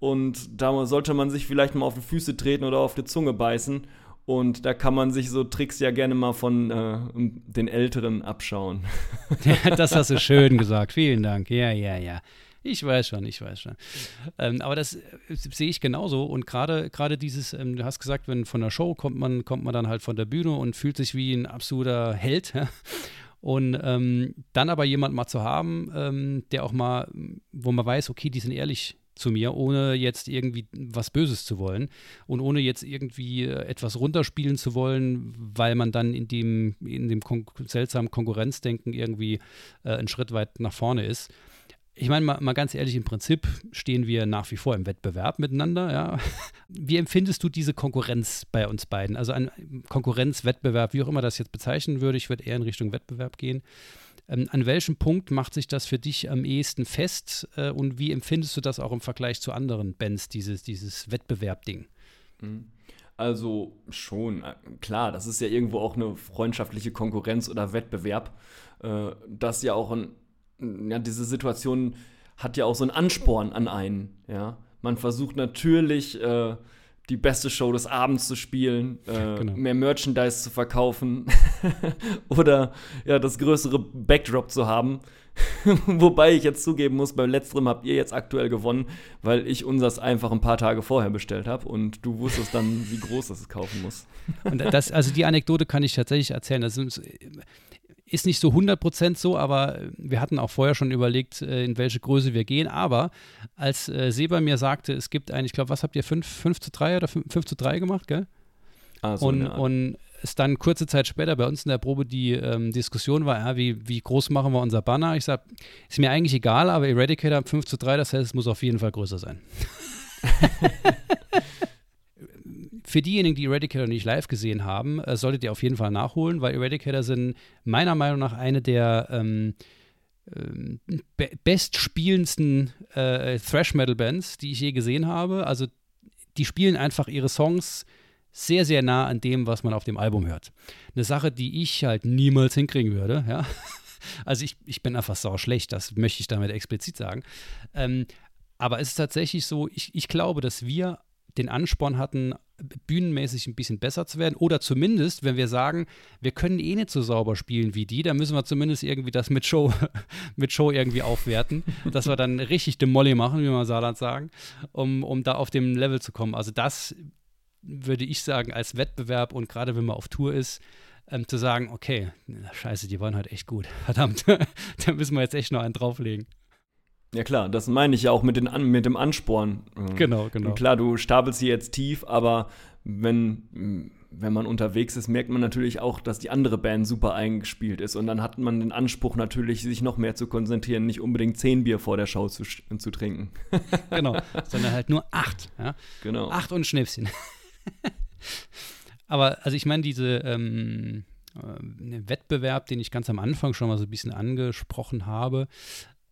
und da sollte man sich vielleicht mal auf die Füße treten oder auf die Zunge beißen. Und da kann man sich so Tricks ja gerne mal von äh, den Älteren abschauen. ja, das hast du schön gesagt. Vielen Dank. Ja, ja, ja. Ich weiß schon, ich weiß schon. Ähm, aber das äh, sehe ich genauso. Und gerade gerade dieses, ähm, du hast gesagt, wenn von der Show kommt man, kommt man dann halt von der Bühne und fühlt sich wie ein absoluter Held. Und ähm, dann aber jemand mal zu haben, ähm, der auch mal, wo man weiß, okay, die sind ehrlich zu mir, ohne jetzt irgendwie was Böses zu wollen und ohne jetzt irgendwie äh, etwas runterspielen zu wollen, weil man dann in dem, in dem kon seltsamen Konkurrenzdenken irgendwie äh, einen Schritt weit nach vorne ist ich meine, mal, mal, ganz ehrlich, im Prinzip stehen wir nach wie vor im Wettbewerb miteinander. Ja. Wie empfindest du diese Konkurrenz bei uns beiden? Also ein Konkurrenz, Wettbewerb, wie auch immer das jetzt bezeichnen würde, ich würde eher in Richtung Wettbewerb gehen. Ähm, an welchem Punkt macht sich das für dich am ehesten fest äh, und wie empfindest du das auch im Vergleich zu anderen Bands, dieses, dieses Wettbewerb-Ding? Mhm. Also schon, äh, klar, das ist ja irgendwo auch eine freundschaftliche Konkurrenz oder Wettbewerb, äh, das ja auch ein ja, diese Situation hat ja auch so einen Ansporn an einen, ja. Man versucht natürlich, äh, die beste Show des Abends zu spielen, äh, genau. mehr Merchandise zu verkaufen oder ja, das größere Backdrop zu haben. Wobei ich jetzt zugeben muss, beim letzterem habt ihr jetzt aktuell gewonnen, weil ich unseres einfach ein paar Tage vorher bestellt habe und du wusstest dann, wie groß das es kaufen muss. Und das, also die Anekdote kann ich tatsächlich erzählen. Das ist, ist nicht so 100% so, aber wir hatten auch vorher schon überlegt, äh, in welche Größe wir gehen. Aber als äh, Seba mir sagte, es gibt ein, ich glaube, was habt ihr, 5, 5 zu 3 oder 5, 5 zu 3 gemacht, gell? Ah, so und, und es dann kurze Zeit später bei uns in der Probe die ähm, Diskussion war, ja, wie, wie groß machen wir unser Banner? Ich sage, ist mir eigentlich egal, aber Eradicator 5 zu 3, das heißt, es muss auf jeden Fall größer sein. Für diejenigen, die Eradicator nicht live gesehen haben, äh, solltet ihr auf jeden Fall nachholen, weil Eradicator sind meiner Meinung nach eine der ähm, ähm, be bestspielendsten äh, Thrash-Metal-Bands, die ich je gesehen habe. Also die spielen einfach ihre Songs sehr, sehr nah an dem, was man auf dem Album hört. Eine Sache, die ich halt niemals hinkriegen würde, ja. Also ich, ich bin einfach sau schlecht, das möchte ich damit explizit sagen. Ähm, aber es ist tatsächlich so, ich, ich glaube, dass wir den Ansporn hatten, bühnenmäßig ein bisschen besser zu werden. Oder zumindest, wenn wir sagen, wir können eh nicht so sauber spielen wie die, dann müssen wir zumindest irgendwie das mit Show, mit Show irgendwie aufwerten, dass wir dann richtig de Molly machen, wie man Saarland sagen, um, um da auf dem Level zu kommen. Also das würde ich sagen, als Wettbewerb und gerade wenn man auf Tour ist, ähm, zu sagen, okay, scheiße, die waren halt echt gut. Verdammt, da müssen wir jetzt echt noch einen drauflegen. Ja klar, das meine ich ja auch mit, den, mit dem Ansporn. Genau, genau. Und klar, du stapelst sie jetzt tief, aber wenn, wenn man unterwegs ist, merkt man natürlich auch, dass die andere Band super eingespielt ist. Und dann hat man den Anspruch natürlich, sich noch mehr zu konzentrieren, nicht unbedingt zehn Bier vor der Show zu, zu trinken. genau, sondern halt nur acht. Ja? Genau. Acht und Schnäpschen. aber also ich meine, diese ähm, äh, Wettbewerb, den ich ganz am Anfang schon mal so ein bisschen angesprochen habe,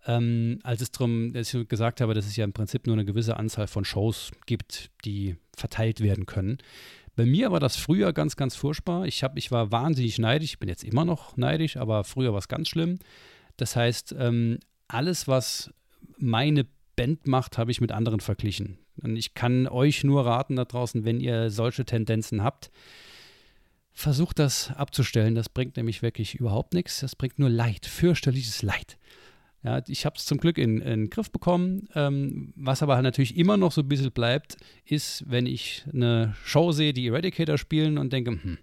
ähm, als es darum, als ich gesagt habe, dass es ja im Prinzip nur eine gewisse Anzahl von Shows gibt, die verteilt werden können. Bei mir war das früher ganz, ganz furchtbar. Ich, hab, ich war wahnsinnig neidisch. Ich bin jetzt immer noch neidisch, aber früher war es ganz schlimm. Das heißt, ähm, alles, was meine Band macht, habe ich mit anderen verglichen. Und ich kann euch nur raten da draußen, wenn ihr solche Tendenzen habt, versucht das abzustellen. Das bringt nämlich wirklich überhaupt nichts. Das bringt nur Leid, fürchterliches Leid. Ja, ich habe es zum Glück in, in, den Griff bekommen. Ähm, was aber natürlich immer noch so ein bisschen bleibt, ist, wenn ich eine Show sehe, die Eradicator spielen und denke, hm,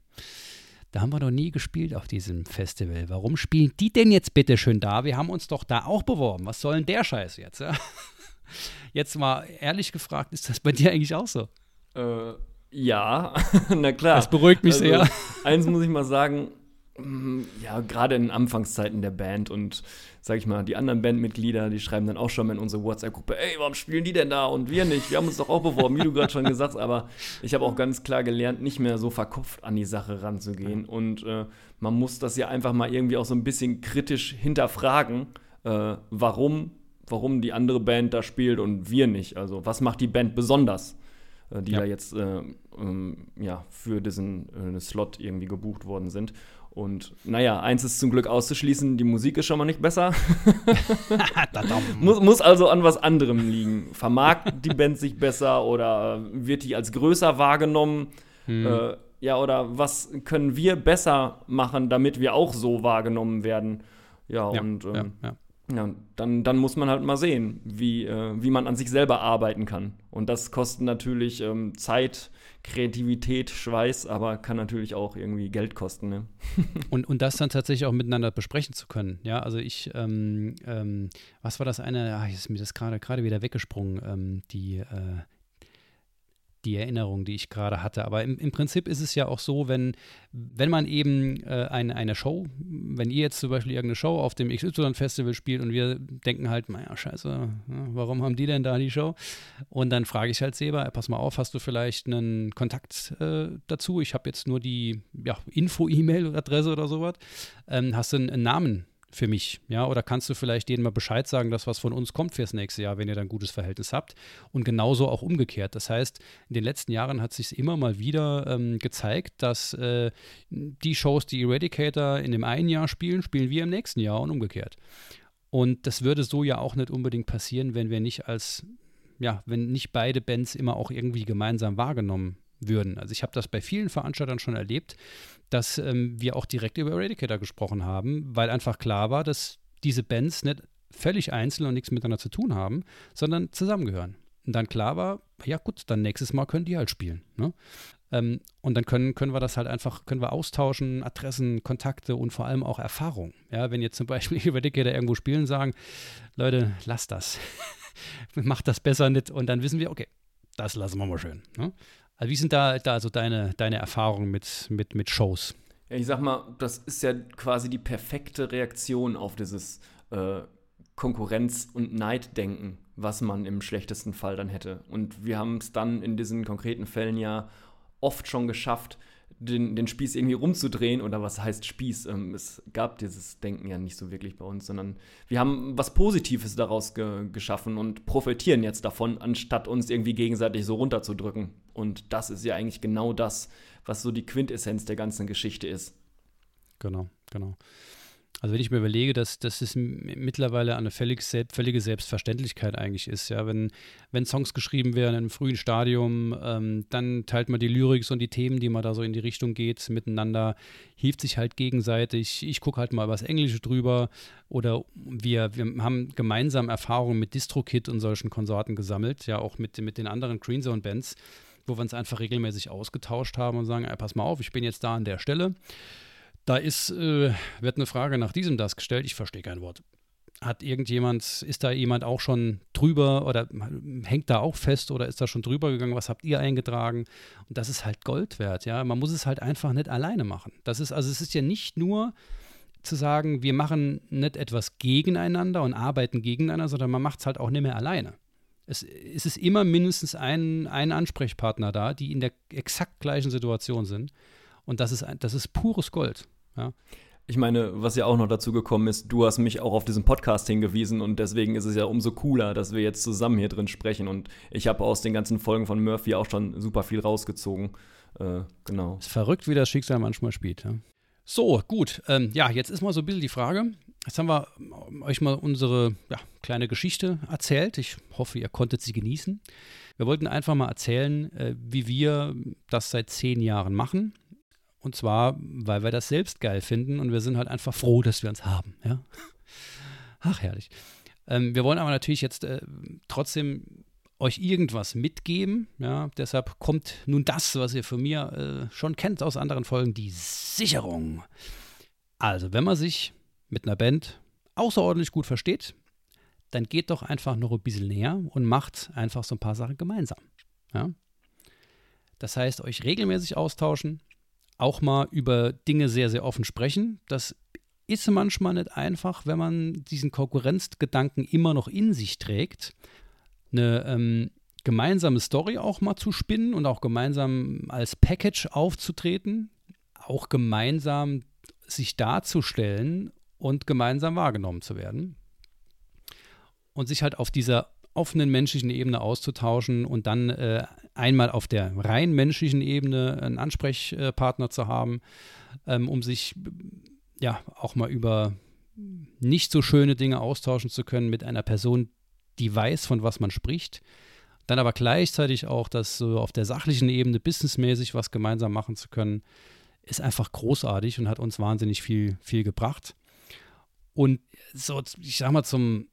da haben wir doch nie gespielt auf diesem Festival. Warum spielen die denn jetzt bitte schön da? Wir haben uns doch da auch beworben. Was soll denn der Scheiß jetzt? Ja? Jetzt mal ehrlich gefragt, ist das bei dir eigentlich auch so? Äh, ja, na klar. Das beruhigt mich also, sehr. Eins muss ich mal sagen, ja, gerade in Anfangszeiten der Band und sag ich mal, die anderen Bandmitglieder, die schreiben dann auch schon mal in unsere WhatsApp-Gruppe, ey, warum spielen die denn da und wir nicht? Wir haben uns doch auch beworben, wie du gerade schon gesagt hast, aber ich habe auch ganz klar gelernt, nicht mehr so verkopft an die Sache ranzugehen und äh, man muss das ja einfach mal irgendwie auch so ein bisschen kritisch hinterfragen, äh, warum, warum die andere Band da spielt und wir nicht. Also was macht die Band besonders? äh, die Ja. da jetzt äh, ähm, ja, für diesen äh, Slot irgendwie gebucht worden sind. Und naja, eins ist zum Glück auszuschließen, die Musik ist schon mal nicht besser. muss, muss also an was anderem liegen. Vermarktet die Band sich besser oder wird die als größer wahrgenommen? Hm. Äh, ja, oder was können wir besser machen, damit wir auch so wahrgenommen werden? Ja, ja, und ähm, ja, ja. ja, dann, dann muss man halt mal sehen, wie, äh, wie man an sich selber arbeiten kann. Und das kostet natürlich ähm, Zeit, Kreativität, Schweiß, aber kann natürlich auch irgendwie Geld kosten. Ne? Und, und das dann tatsächlich auch miteinander besprechen zu können. Ja, also ich, ähm, ähm, was war das eine, jetzt ist mir das gerade gerade wieder weggesprungen, ähm, die, äh, die Erinnerung, die ich gerade hatte. Aber im, im Prinzip ist es ja auch so, wenn, wenn man eben äh, eine, eine Show, wenn ihr jetzt zum Beispiel irgendeine Show auf dem XY-Festival spielt und wir denken halt, naja, scheiße, warum haben die denn da die Show? Und dann frage ich halt Seba, pass mal auf, hast du vielleicht einen Kontakt äh, dazu? Ich habe jetzt nur die ja, Info-E-Mail-Adresse oder sowas. Ähm, hast du einen, einen Namen für mich, ja, oder kannst du vielleicht denen mal Bescheid sagen, dass was von uns kommt fürs nächste Jahr, wenn ihr dann ein gutes Verhältnis habt und genauso auch umgekehrt. Das heißt, in den letzten Jahren hat sich immer mal wieder ähm, gezeigt, dass äh, die Shows, die Eradicator in dem einen Jahr spielen, spielen wir im nächsten Jahr und umgekehrt. Und das würde so ja auch nicht unbedingt passieren, wenn wir nicht als, ja, wenn nicht beide Bands immer auch irgendwie gemeinsam wahrgenommen würden. Also ich habe das bei vielen Veranstaltern schon erlebt, dass ähm, wir auch direkt über Eradicator gesprochen haben, weil einfach klar war, dass diese Bands nicht völlig einzeln und nichts miteinander zu tun haben, sondern zusammengehören. Und dann klar war, ja gut, dann nächstes Mal können die halt spielen. Ne? Ähm, und dann können, können wir das halt einfach, können wir austauschen, Adressen, Kontakte und vor allem auch Erfahrung. Ja, wenn jetzt zum Beispiel Eradicator irgendwo spielen, sagen, Leute, lasst das. Macht das besser nicht. Und dann wissen wir, okay, das lassen wir mal schön. Ne? Also wie sind da, da also deine, deine Erfahrungen mit, mit, mit Shows? Ja, ich sag mal, das ist ja quasi die perfekte Reaktion auf dieses äh, Konkurrenz- und Neiddenken, was man im schlechtesten Fall dann hätte. Und wir haben es dann in diesen konkreten Fällen ja oft schon geschafft, den, den Spieß irgendwie rumzudrehen. Oder was heißt Spieß? Ähm, es gab dieses Denken ja nicht so wirklich bei uns, sondern wir haben was Positives daraus ge geschaffen und profitieren jetzt davon, anstatt uns irgendwie gegenseitig so runterzudrücken. Und das ist ja eigentlich genau das, was so die Quintessenz der ganzen Geschichte ist. Genau, genau. Also wenn ich mir überlege, dass, dass es mittlerweile eine völlig völlige Selbstverständlichkeit eigentlich ist, ja, wenn, wenn Songs geschrieben werden im frühen Stadium, ähm, dann teilt man die Lyrics und die Themen, die man da so in die Richtung geht, miteinander, hilft sich halt gegenseitig. Ich gucke halt mal was Englische drüber oder wir, wir haben gemeinsam Erfahrungen mit DistroKit und solchen Konsorten gesammelt, ja, auch mit, mit den anderen Greenzone Bands, wo wir uns einfach regelmäßig ausgetauscht haben und sagen, ey, pass mal auf, ich bin jetzt da an der Stelle. Da ist, äh, wird eine Frage nach diesem das gestellt. Ich verstehe kein Wort. Hat irgendjemand, ist da jemand auch schon drüber oder hängt da auch fest oder ist da schon drüber gegangen? Was habt ihr eingetragen? Und das ist halt Gold wert, ja. Man muss es halt einfach nicht alleine machen. Das ist, also es ist ja nicht nur zu sagen, wir machen nicht etwas gegeneinander und arbeiten gegeneinander, sondern man macht es halt auch nicht mehr alleine. Es, es ist immer mindestens ein, ein Ansprechpartner da, die in der exakt gleichen Situation sind. Und das ist, das ist pures Gold. Ja. Ich meine, was ja auch noch dazu gekommen ist, du hast mich auch auf diesen Podcast hingewiesen und deswegen ist es ja umso cooler, dass wir jetzt zusammen hier drin sprechen und ich habe aus den ganzen Folgen von Murphy auch schon super viel rausgezogen. Äh, genau. Ist verrückt, wie das Schicksal manchmal spielt. Ja. So, gut. Ähm, ja, jetzt ist mal so ein bisschen die Frage. Jetzt haben wir euch mal unsere ja, kleine Geschichte erzählt. Ich hoffe, ihr konntet sie genießen. Wir wollten einfach mal erzählen, äh, wie wir das seit zehn Jahren machen und zwar, weil wir das selbst geil finden und wir sind halt einfach froh, dass wir uns haben. Ja? Ach, herrlich. Ähm, wir wollen aber natürlich jetzt äh, trotzdem euch irgendwas mitgeben. Ja? Deshalb kommt nun das, was ihr von mir äh, schon kennt aus anderen Folgen, die Sicherung. Also, wenn man sich mit einer Band außerordentlich gut versteht, dann geht doch einfach noch ein bisschen näher und macht einfach so ein paar Sachen gemeinsam. Ja? Das heißt, euch regelmäßig austauschen, auch mal über Dinge sehr, sehr offen sprechen. Das ist manchmal nicht einfach, wenn man diesen Konkurrenzgedanken immer noch in sich trägt. Eine ähm, gemeinsame Story auch mal zu spinnen und auch gemeinsam als Package aufzutreten, auch gemeinsam sich darzustellen und gemeinsam wahrgenommen zu werden. Und sich halt auf dieser offenen menschlichen Ebene auszutauschen und dann äh, einmal auf der rein menschlichen Ebene einen Ansprechpartner zu haben, ähm, um sich ja auch mal über nicht so schöne Dinge austauschen zu können mit einer Person, die weiß, von was man spricht. Dann aber gleichzeitig auch das so auf der sachlichen Ebene businessmäßig was gemeinsam machen zu können, ist einfach großartig und hat uns wahnsinnig viel, viel gebracht. Und so, ich sag mal, zum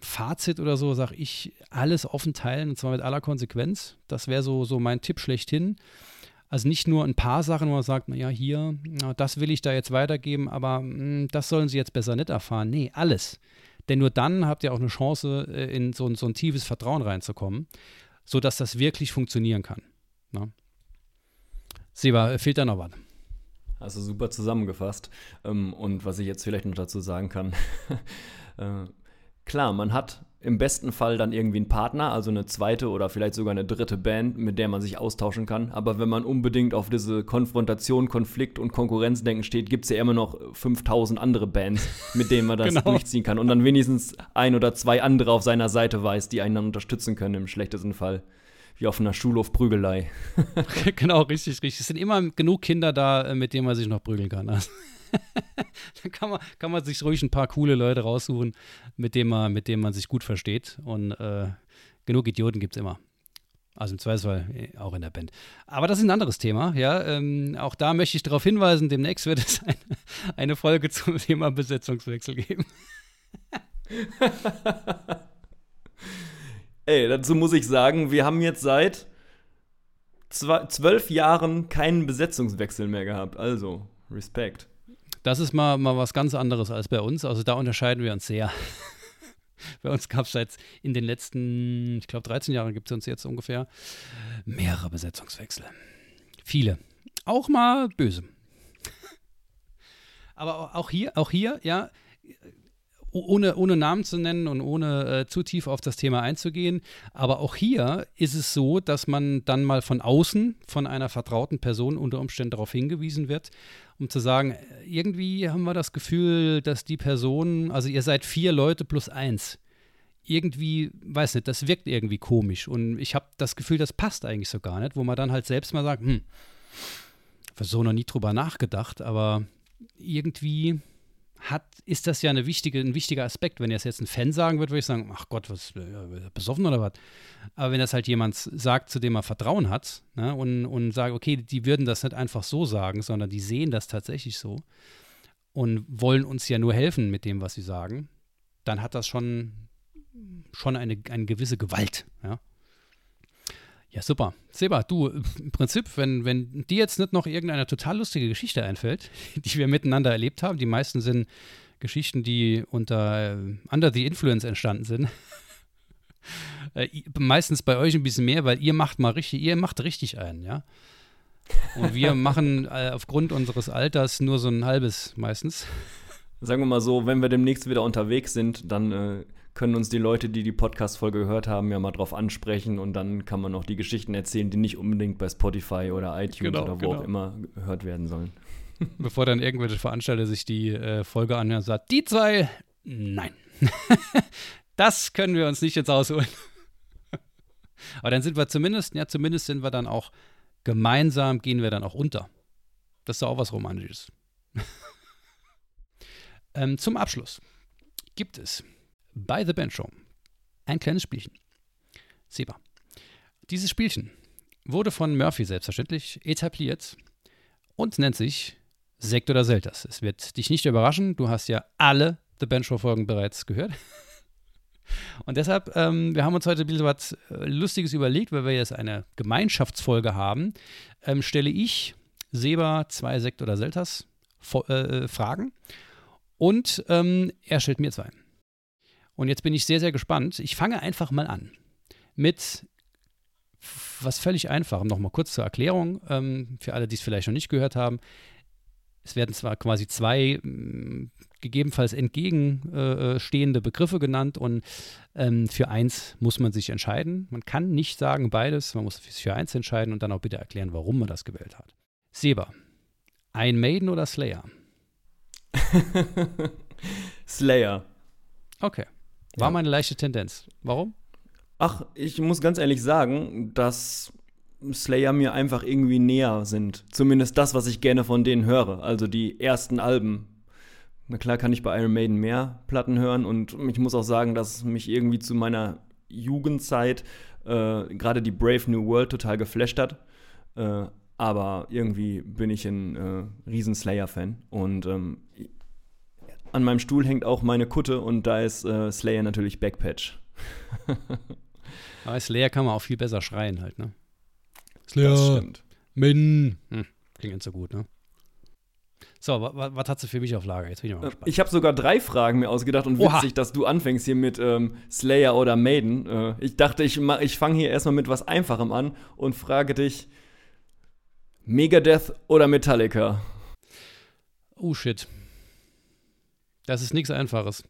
Fazit oder so, sage ich, alles offen teilen und zwar mit aller Konsequenz. Das wäre so, so mein Tipp schlechthin. Also nicht nur ein paar Sachen, wo man sagt, naja, hier, na, das will ich da jetzt weitergeben, aber mh, hm, das sollen sie jetzt besser nicht erfahren. Nee, alles. Denn nur dann habt ihr auch eine Chance, äh, in so, so ein tiefes Vertrauen reinzukommen, sodass das wirklich funktionieren kann. Na? Seba, fehlt da noch was? Also super zusammengefasst. Ähm, und was ich jetzt vielleicht noch dazu sagen kann, äh, klar, man hat im besten Fall dann irgendwie einen Partner, also eine zweite oder vielleicht sogar eine dritte Band, mit der man sich austauschen kann. Aber wenn man unbedingt auf diese Konfrontation, Konflikt und Konkurrenzdenken steht, gibt es ja immer noch 5000 andere Bands, mit denen man das genau. durchziehen kann. Und dann wenigstens ein oder zwei andere auf seiner Seite weiß, die einen dann unterstützen können im schlechtesten Fall wie auf einer Schulhofprügelei. genau, richtig, richtig. Es sind immer genug Kinder da, äh, mit denen man sich noch prügeln kann. Also dann kann man, kann man sich ruhig ein paar coole Leute raussuchen, mit denen man, mit denen man sich gut versteht. Und äh, genug Idioten gibt es immer. Also im Zweifelsfall äh, auch in der Band. Aber das ist ein anderes Thema, ja. Ähm, auch da möchte ich darauf hinweisen, demnächst wird es eine, eine Folge zum Thema Besetzungswechsel geben. Ey, dazu muss ich sagen, wir haben jetzt seit zwölf Jahren keinen Besetzungswechsel mehr gehabt. Also, Respekt. Das ist mal, mal was ganz anderes als bei uns. Also da unterscheiden wir uns sehr. bei uns gab es seit in den letzten, ich glaube, 13 Jahren gibt es uns jetzt ungefähr mehrere Besetzungswechsel. Viele. Auch mal böse. Aber auch hier, auch hier, ja, ohne, ohne Namen zu nennen und ohne äh, zu tief auf das Thema einzugehen. Aber auch hier ist es so, dass man dann mal von außen, von einer vertrauten Person unter Umständen darauf hingewiesen wird, um zu sagen, irgendwie haben wir das Gefühl, dass die Person, also ihr seid vier Leute plus eins. Irgendwie, weiß nicht, das wirkt irgendwie komisch. Und ich habe das Gefühl, das passt eigentlich so gar nicht, wo man dann halt selbst mal sagt, hm, so noch nie drüber nachgedacht, aber irgendwie hat, ist das ja eine wichtige, ein wichtiger Aspekt. Wenn es jetzt ein Fan sagen würde, würde ich sagen, ach Gott, was, äh, besoffen oder was? Aber wenn das halt jemand sagt, zu dem er Vertrauen hat ne, und, und sagt, okay, die würden das nicht einfach so sagen, sondern die sehen das tatsächlich so und wollen uns ja nur helfen mit dem, was sie sagen, dann hat das schon, schon eine, eine gewisse Gewalt, ja. Ja, super. Seba, du, im Prinzip, wenn, wenn dir jetzt nicht noch irgendeine total lustige Geschichte einfällt, die wir miteinander erlebt haben, die meisten sind Geschichten, die unter äh, Under the Influence entstanden sind. äh, meistens bei euch ein bisschen mehr, weil ihr macht mal richtig, ihr macht richtig ein, ja. Und wir machen äh, aufgrund unseres Alters nur so ein halbes meistens. Sagen wir mal so, wenn wir demnächst wieder unterwegs sind, dann äh, können uns die Leute, die die Podcast-Folge gehört haben, ja mal drauf ansprechen und dann kann man noch die Geschichten erzählen, die nicht unbedingt bei Spotify oder iTunes genau, oder wo genau. auch immer gehört werden sollen. Bevor dann irgendwelche Veranstalter sich die äh, Folge anhören und sagen, die zwei, nein. das können wir uns nicht jetzt ausholen. Aber dann sind wir zumindest, ja, zumindest sind wir dann auch gemeinsam, gehen wir dann auch unter. Das ist auch was Romantisches. ähm, zum Abschluss gibt es bei The Band Show. Ein kleines Spielchen. Seba. Dieses Spielchen wurde von Murphy selbstverständlich etabliert und nennt sich Sekt oder Selters. Es wird dich nicht überraschen, du hast ja alle The Band Show Folgen bereits gehört. Und deshalb, ähm, wir haben uns heute ein bisschen was äh, Lustiges überlegt, weil wir jetzt eine Gemeinschaftsfolge haben, ähm, stelle ich Seba zwei Sekt oder Selters äh, Fragen und ähm, er stellt mir zwei. Und jetzt bin ich sehr, sehr gespannt. Ich fange einfach mal an mit was völlig einfachem. Nochmal kurz zur Erklärung ähm, für alle, die es vielleicht noch nicht gehört haben. Es werden zwar quasi zwei mh, gegebenenfalls entgegenstehende Begriffe genannt und ähm, für eins muss man sich entscheiden. Man kann nicht sagen beides, man muss sich für eins entscheiden und dann auch bitte erklären, warum man das gewählt hat. Seba, ein Maiden oder Slayer? Slayer. Okay. War ja. meine leichte Tendenz. Warum? Ach, ich muss ganz ehrlich sagen, dass Slayer mir einfach irgendwie näher sind. Zumindest das, was ich gerne von denen höre. Also die ersten Alben. Na klar kann ich bei Iron Maiden mehr Platten hören und ich muss auch sagen, dass mich irgendwie zu meiner Jugendzeit äh, gerade die Brave New World total geflasht hat. Äh, aber irgendwie bin ich ein äh, riesen Slayer-Fan und ähm, an meinem Stuhl hängt auch meine Kutte und da ist äh, Slayer natürlich Backpatch. Aber Slayer kann man auch viel besser schreien halt, ne? Slayer. Das stimmt. Min. Hm, klingt nicht so gut, ne? So, was, was hast du für mich auf Lager? Jetzt bin ich mal äh, gespannt. Ich habe sogar drei Fragen mir ausgedacht und Oha. witzig, dass du anfängst hier mit ähm, Slayer oder Maiden. Äh, ich dachte, ich, ich fange hier erstmal mit was Einfachem an und frage dich: Megadeth oder Metallica? Oh shit. Das ist nichts Einfaches.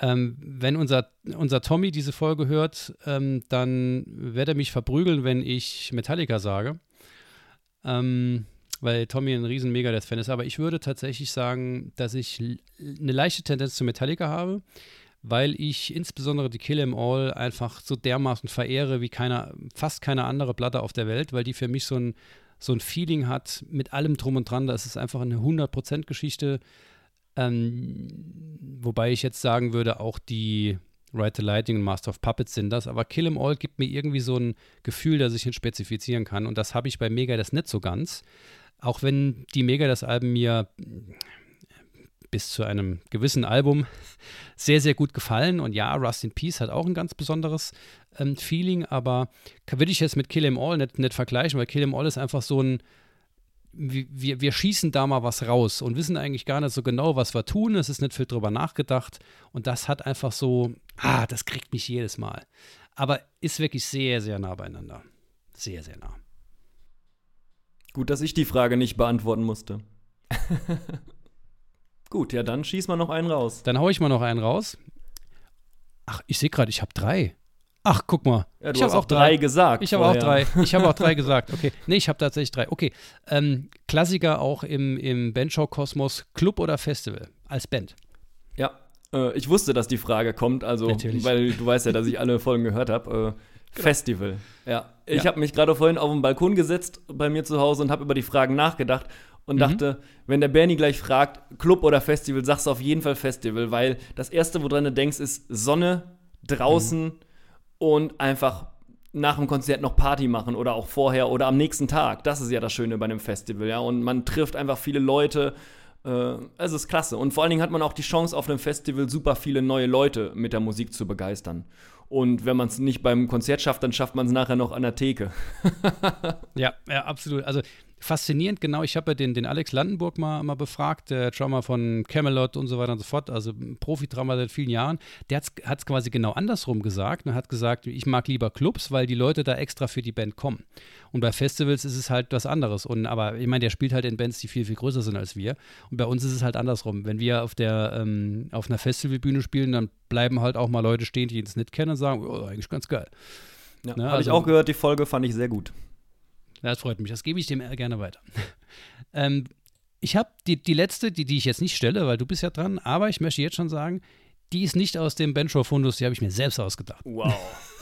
Ähm, wenn unser, unser Tommy diese Folge hört, ähm, dann wird er mich verprügeln, wenn ich Metallica sage. Ähm, weil Tommy ein riesen Megadeth-Fan ist. Aber ich würde tatsächlich sagen, dass ich eine leichte Tendenz zu Metallica habe, weil ich insbesondere die Kill Em All einfach so dermaßen verehre wie keine, fast keine andere Platte auf der Welt, weil die für mich so ein, so ein Feeling hat mit allem drum und dran. Das ist einfach eine 100%-Geschichte. Ähm, wobei ich jetzt sagen würde, auch die Ride the Lightning und Master of Puppets sind das, aber Kill 'em All gibt mir irgendwie so ein Gefühl, dass ich ihn spezifizieren kann und das habe ich bei Mega das nicht so ganz. Auch wenn die Mega das Alben mir bis zu einem gewissen Album sehr, sehr gut gefallen. Und ja, Rust in Peace hat auch ein ganz besonderes ähm, Feeling, aber würde ich jetzt mit Kill 'em All nicht, nicht vergleichen, weil Kill 'em All ist einfach so ein, wir, wir schießen da mal was raus und wissen eigentlich gar nicht so genau, was wir tun. Es ist nicht viel drüber nachgedacht. Und das hat einfach so, ah, das kriegt mich jedes Mal. Aber ist wirklich sehr, sehr nah beieinander. Sehr, sehr nah. Gut, dass ich die Frage nicht beantworten musste. Gut, ja, dann schieß mal noch einen raus. Dann hau ich mal noch einen raus. Ach, ich sehe gerade, ich habe drei. Ach, guck mal. Ja, ich habe auch drei, gesagt. Ich habe auch drei. Ich habe auch drei gesagt. Okay. Nee, ich habe tatsächlich drei. Okay. Ähm, Klassiker auch im, im Bandshow-Kosmos, Club oder Festival als Band? Ja, äh, ich wusste, dass die Frage kommt, also, Natürlich. weil du weißt ja, dass ich alle Folgen gehört habe. Äh, genau. Festival. Ja. Ich ja. habe mich gerade vorhin auf den Balkon gesetzt bei mir zu Hause und habe über die Fragen nachgedacht und mhm. dachte, wenn der Bernie gleich fragt, Club oder Festival, sagst du auf jeden Fall Festival, weil das erste, woran du denkst, ist Sonne, draußen. Mhm und einfach nach dem Konzert noch Party machen oder auch vorher oder am nächsten Tag. Das ist ja das Schöne bei einem Festival, ja. Und man trifft einfach viele Leute. Äh, es ist klasse. Und vor allen Dingen hat man auch die Chance, auf einem Festival super viele neue Leute mit der Musik zu begeistern. Und wenn man es nicht beim Konzert schafft, dann schafft man es nachher noch an der Theke. ja, ja, absolut. Also faszinierend, genau. Ich habe ja den, den Alex Landenburg mal, mal befragt, der Drummer von Camelot und so weiter und so fort, also Profi-Drummer seit vielen Jahren. Der hat es quasi genau andersrum gesagt und hat gesagt, ich mag lieber Clubs, weil die Leute da extra für die Band kommen. Und bei Festivals ist es halt was anderes. Und, aber ich meine, der spielt halt in Bands, die viel, viel größer sind als wir. Und bei uns ist es halt andersrum. Wenn wir auf, der, ähm, auf einer Festivalbühne spielen, dann bleiben halt auch mal Leute stehen, die uns nicht kennen und sagen, oh, eigentlich ganz geil. Ja, ne? Habe also, ich auch gehört, die Folge fand ich sehr gut. Das freut mich. Das gebe ich dem gerne weiter. ähm, ich habe die, die letzte, die, die ich jetzt nicht stelle, weil du bist ja dran, aber ich möchte jetzt schon sagen, die ist nicht aus dem Benchrow-Fundus, die habe ich mir selbst ausgedacht. Wow.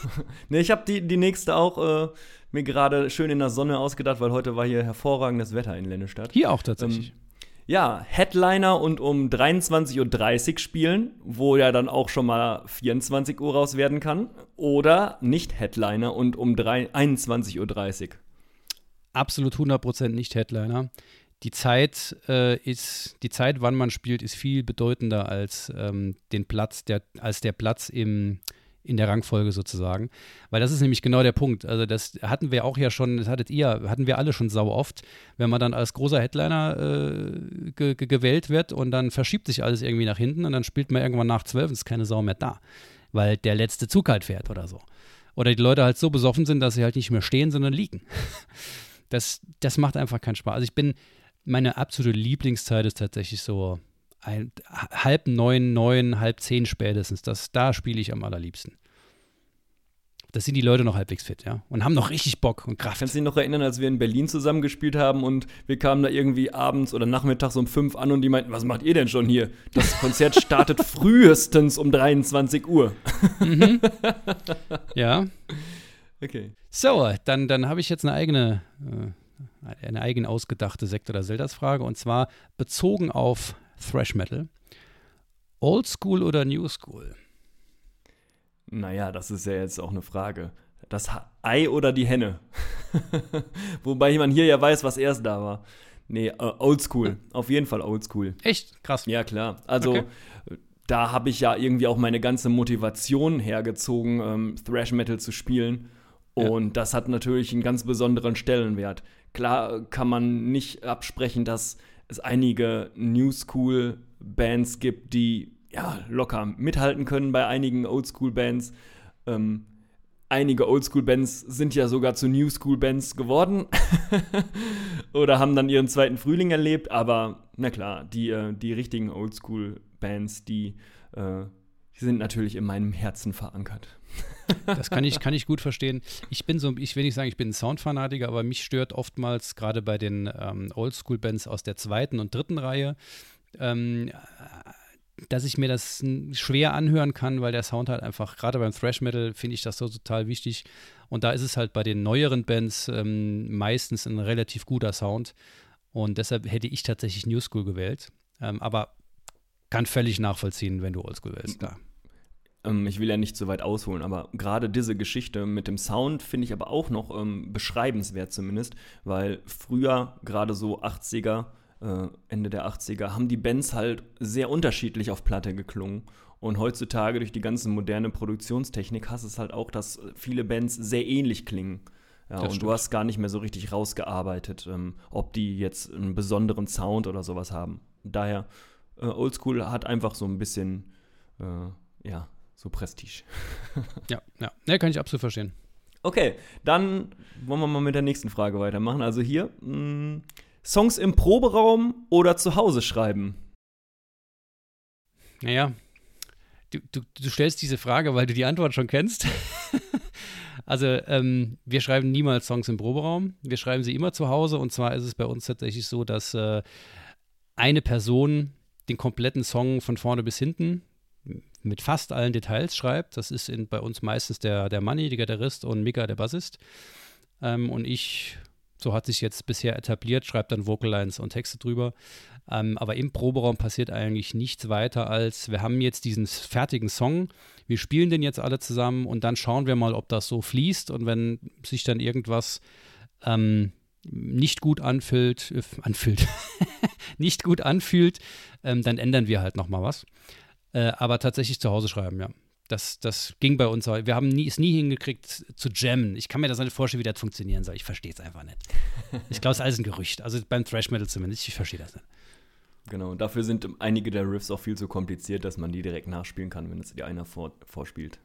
ne, ich habe die, die nächste auch äh, mir gerade schön in der Sonne ausgedacht, weil heute war hier hervorragendes Wetter in Lennestadt. Hier auch tatsächlich. Ähm, ja, Headliner und um 23.30 Uhr spielen, wo ja dann auch schon mal 24 Uhr raus werden kann. Oder nicht Headliner und um 21.30 Uhr absolut 100% nicht Headliner. Die Zeit äh, ist, die Zeit, wann man spielt, ist viel bedeutender als ähm, den Platz, der, als der Platz im, in der Rangfolge sozusagen. Weil das ist nämlich genau der Punkt. Also das hatten wir auch ja schon, das hattet ihr, hatten wir alle schon sau oft, wenn man dann als großer Headliner äh, ge ge gewählt wird und dann verschiebt sich alles irgendwie nach hinten und dann spielt man irgendwann nach zwölf und ist keine Sau mehr da. Weil der letzte Zug halt fährt oder so. Oder die Leute halt so besoffen sind, dass sie halt nicht mehr stehen, sondern liegen. Das, das macht einfach keinen Spaß. Also ich bin, meine absolute Lieblingszeit ist tatsächlich so ein, halb neun, neun, halb zehn spätestens. Das, da spiele ich am allerliebsten. Das sind die Leute noch halbwegs fit, ja. Und haben noch richtig Bock und Kraft. Kannst du dich noch erinnern, als wir in Berlin zusammengespielt haben und wir kamen da irgendwie abends oder nachmittags um fünf an und die meinten, was macht ihr denn schon hier? Das Konzert startet frühestens um 23 Uhr. Mhm. ja. Okay. So, dann, dann habe ich jetzt eine eigene, äh, eine eigen ausgedachte Sekt- oder Zeldas-Frage und zwar bezogen auf Thrash Metal. Old School oder New School? Naja, das ist ja jetzt auch eine Frage. Das Ei oder die Henne? Wobei man hier ja weiß, was erst da war. Nee, äh, oldschool. Auf jeden Fall oldschool. Echt? Krass. Ja, klar. Also, Okay. da habe ich ja irgendwie auch meine ganze Motivation hergezogen, ähm, Thrash Metal zu spielen. Und das hat natürlich einen ganz besonderen Stellenwert. Klar kann man nicht absprechen, dass es einige New School Bands gibt, die ja locker mithalten können bei einigen Oldschool Bands. Ähm, einige Oldschool Bands sind ja sogar zu New School Bands geworden oder haben dann ihren zweiten Frühling erlebt. Aber na klar, die, äh, die richtigen Oldschool Bands, die, äh, die sind natürlich in meinem Herzen verankert. Das kann ich, kann ich gut verstehen. Ich bin so, ich will nicht sagen, ich bin ein Soundfanatiker, aber mich stört oftmals gerade bei den ähm, Oldschool-Bands aus der zweiten und dritten Reihe, ähm, dass ich mir das schwer anhören kann, weil der Sound halt einfach, gerade beim Thrash Metal finde ich das so total wichtig. Und da ist es halt bei den neueren Bands ähm, meistens ein relativ guter Sound. Und deshalb hätte ich tatsächlich New School gewählt. Ähm, aber kann völlig nachvollziehen, wenn du Oldschool wählst, klar. Ähm, ich will ja nicht so weit ausholen, aber gerade diese Geschichte mit dem Sound finde ich aber auch noch ähm, beschreibenswert zumindest, weil früher, gerade so 80er, äh, Ende der 80er, haben die Bands halt sehr unterschiedlich auf Platte geklungen. Und heutzutage durch die ganze moderne Produktionstechnik hast es halt auch, dass viele Bands sehr ähnlich klingen. Ja, und stimmt. du hast gar nicht mehr so richtig rausgearbeitet, ähm, ob die jetzt einen besonderen Sound oder sowas haben. Daher, äh, Oldschool hat einfach so ein bisschen, äh, ja, so Prestige. Ja, ja. Ne, kann ich absolut verstehen. Okay, dann wollen wir mal mit der nächsten Frage weitermachen. Also hier, mh, Songs im Proberaum oder zu Hause schreiben? Naja, du, du, du stellst diese Frage, weil du die Antwort schon kennst. also, ähm, wir schreiben niemals Songs im Proberaum. Wir schreiben sie immer zu Hause. Und zwar ist es bei uns tatsächlich so, dass äh, eine Person den kompletten Song von vorne bis hinten mit fast allen Details schreibt. Das ist in, bei uns meistens der, der Manni, der Gitarrist und Mika, der Bassist. Ähm, und ich, so hat sich jetzt bisher etabliert, schreibe dann Vocallines und Texte drüber. Ähm, aber im Proberaum passiert eigentlich nichts weiter als, wir haben jetzt diesen fertigen Song, wir spielen den jetzt alle zusammen und dann schauen wir mal, ob das so fließt und wenn sich dann irgendwas ähm, nicht gut anfühlt, äh, anfühlt, nicht gut anfühlt, ähm, dann ändern wir halt nochmal was. Äh, aber tatsächlich zu Hause schreiben, ja. Das, das ging bei uns. Wir haben nie, es nie hingekriegt zu jammen. Ich kann mir das nicht vorstellen, wie das funktionieren soll. Ich verstehe es einfach nicht. Ich glaube, es ist alles ein Gerücht. Also beim Thrash Metal zumindest. Ich verstehe das nicht. Genau, und dafür sind einige der Riffs auch viel zu kompliziert, dass man die direkt nachspielen kann, wenn es dir einer vor, vorspielt.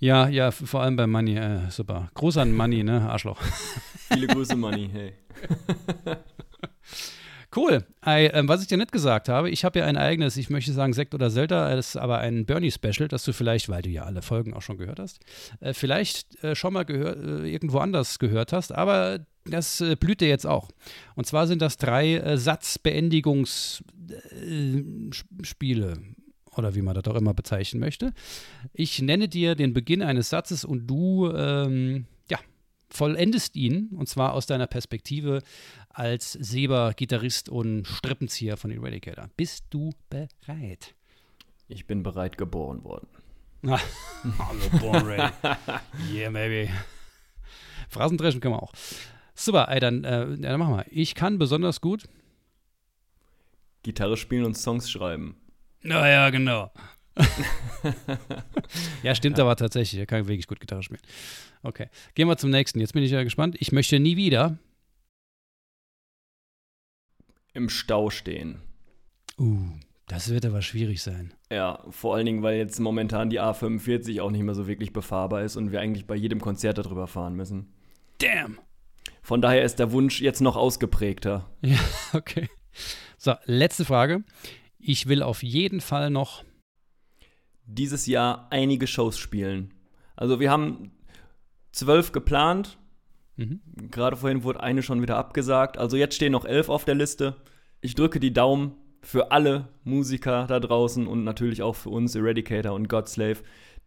Ja, ja, vor allem bei Money. Äh, super. Gruß an Money, ne? Arschloch. Viele Grüße, Money, hey. Cool. Ei, ähm, was ich dir nicht gesagt habe, ich habe ja ein eigenes, ich möchte sagen Sekt oder Zelda, das ist aber ein Bernie-Special, das du vielleicht, weil du ja alle Folgen auch schon gehört hast, äh, vielleicht äh, schon mal gehör, äh, irgendwo anders gehört hast, aber das äh, blüht dir jetzt auch. Und zwar sind das drei äh, Satzbeendigungsspiele. Oder wie man das auch immer bezeichnen möchte. Ich nenne dir den Beginn eines Satzes und du ähm, vollendest ihn, und zwar aus deiner Perspektive als Seber, Gitarrist und Strippenzieher von Eradicator. Bist du bereit? Ich bin bereit geboren worden. Also born ready. yeah, maybe. Phrasendreschen können wir auch. Super, ey, dann, äh, dann machen wir. Ich kann besonders gut. Gitarre spielen und Songs schreiben. Naja, genau. ja, stimmt aber tatsächlich. Er kann wirklich gut Gitarre spielen. Okay, gehen wir zum nächsten. Jetzt bin ich ja gespannt. Ich möchte nie wieder. Im Stau stehen. Uh, das wird aber schwierig sein. Ja, vor allen Dingen, weil jetzt momentan die A45 auch nicht mehr so wirklich befahrbar ist und wir eigentlich bei jedem Konzert darüber fahren müssen. Damn. Von daher ist der Wunsch jetzt noch ausgeprägter. Ja, okay. So, letzte Frage. Ich will auf jeden Fall noch. Dieses Jahr einige Shows spielen. Also wir haben zwölf geplant. Mhm. Gerade vorhin wurde eine schon wieder abgesagt. Also jetzt stehen noch elf auf der Liste. Ich drücke die Daumen für alle Musiker da draußen und natürlich auch für uns, Eradicator und Godslave,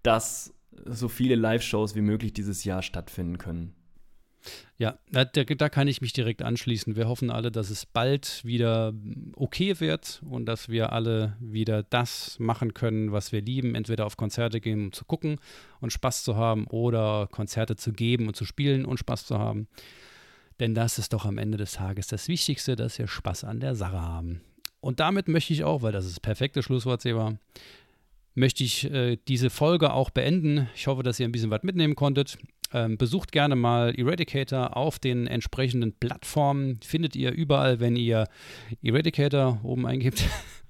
dass so viele Live-Shows wie möglich dieses Jahr stattfinden können. Ja, da, da, kann ich mich direkt anschließen. Wir hoffen alle, dass es bald wieder okay wird und dass wir alle wieder das machen können, was wir lieben. Entweder auf Konzerte gehen, um zu gucken und Spaß zu haben oder Konzerte zu geben und zu spielen und Spaß zu haben. Denn das ist doch am Ende des Tages das Wichtigste, dass wir Spaß an der Sache haben. Und damit möchte ich auch, weil das ist das perfekte Schlusswort, Seba, möchte ich äh, diese Folge auch beenden. Ich hoffe, dass ihr ein bisschen was mitnehmen konntet. Ähm, besucht gerne mal Eradicator auf den entsprechenden Plattformen. Findet ihr überall, wenn ihr Eradicator oben eingibt.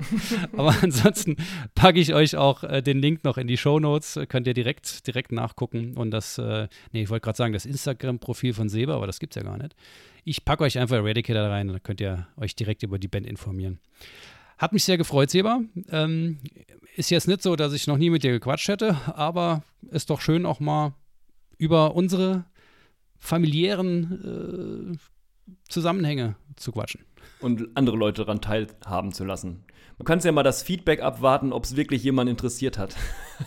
Aber ansonsten packe ich euch auch äh, den Link noch in die Show Notes. Könnt ihr direkt, direkt nachgucken. Und das, äh, nee, ich wollte gerade sagen, das Instagram-Profil von Seba, aber das gibt es ja gar nicht. Ich packe euch einfach Eradicator rein und dann könnt ihr euch direkt über die Band informieren. Hat mich sehr gefreut, Seba. Ähm, ist jetzt nicht so, dass ich noch nie mit dir gequatscht hätte, aber ist doch schön auch mal über unsere familiären äh, Zusammenhänge zu quatschen. Und andere Leute daran teilhaben zu lassen. Man kann ja mal das Feedback abwarten, ob es wirklich jemand interessiert hat.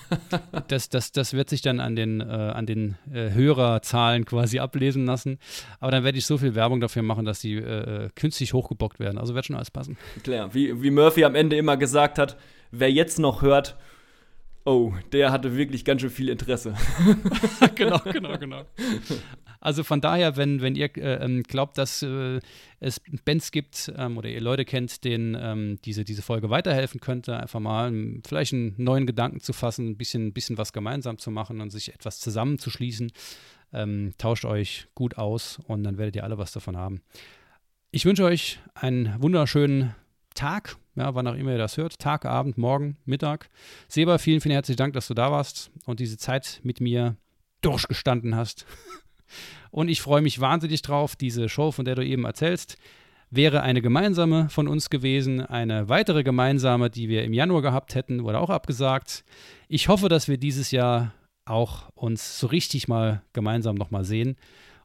das, das, das wird sich dann an den, äh, an den äh, Hörerzahlen quasi ablesen lassen. Aber dann werde ich so viel Werbung dafür machen, dass die äh, künstlich hochgebockt werden. Also wird schon alles passen. Klar, wie, wie Murphy am Ende immer gesagt hat, wer jetzt noch hört, oh, der hatte wirklich ganz schön viel Interesse. genau, genau, genau. Also von daher, wenn, wenn ihr äh, ähm, glaubt, dass äh, es Bands gibt ähm, oder ihr Leute kennt, denen ähm, diese, diese Folge weiterhelfen könnte, einfach mal ähm, vielleicht einen neuen Gedanken zu fassen, ein bisschen, bisschen was gemeinsam zu machen und sich etwas zusammenzuschließen, ähm, tauscht euch gut aus und dann werdet ihr alle was davon haben. Ich wünsche euch einen wunderschönen Tag, ja, wann auch immer ihr das hört, Tag, Abend, Morgen, Mittag. Seba, vielen, vielen herzlichen Dank, dass du da warst und diese Zeit mit mir durchgestanden hast. Und ich freue mich wahnsinnig drauf, diese Show, von der du eben erzählst, wäre eine gemeinsame von uns gewesen, eine weitere gemeinsame, die wir im Januar gehabt hätten, wurde auch abgesagt. Ich hoffe, dass wir dieses Jahr auch uns so richtig mal gemeinsam nochmal sehen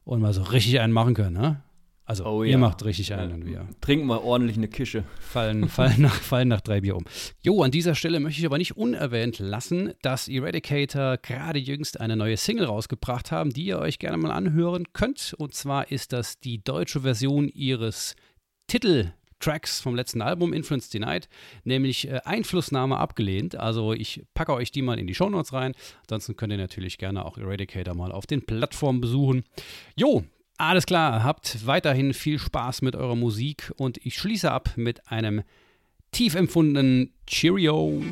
und mal so richtig einen machen können. Ne? Also oh, ihr ja. macht richtig ein und wir trinken mal ordentlich eine Kische. Fallen, fallen, nach, fallen nach drei Bier um. Jo, an dieser Stelle möchte ich aber nicht unerwähnt lassen, dass Eradicator gerade jüngst eine neue Single rausgebracht haben, die ihr euch gerne mal anhören könnt. Und zwar ist das die deutsche Version ihres Titel Tracks vom letzten Album, Influence Denied, nämlich äh, Einflussnahme abgelehnt. Also ich packe euch die mal in die Shownotes rein. Ansonsten könnt ihr natürlich gerne auch Eradicator mal auf den Plattformen besuchen. Jo, alles klar, habt weiterhin viel Spaß mit eurer Musik und ich schließe ab mit einem tief empfundenen Cheerio.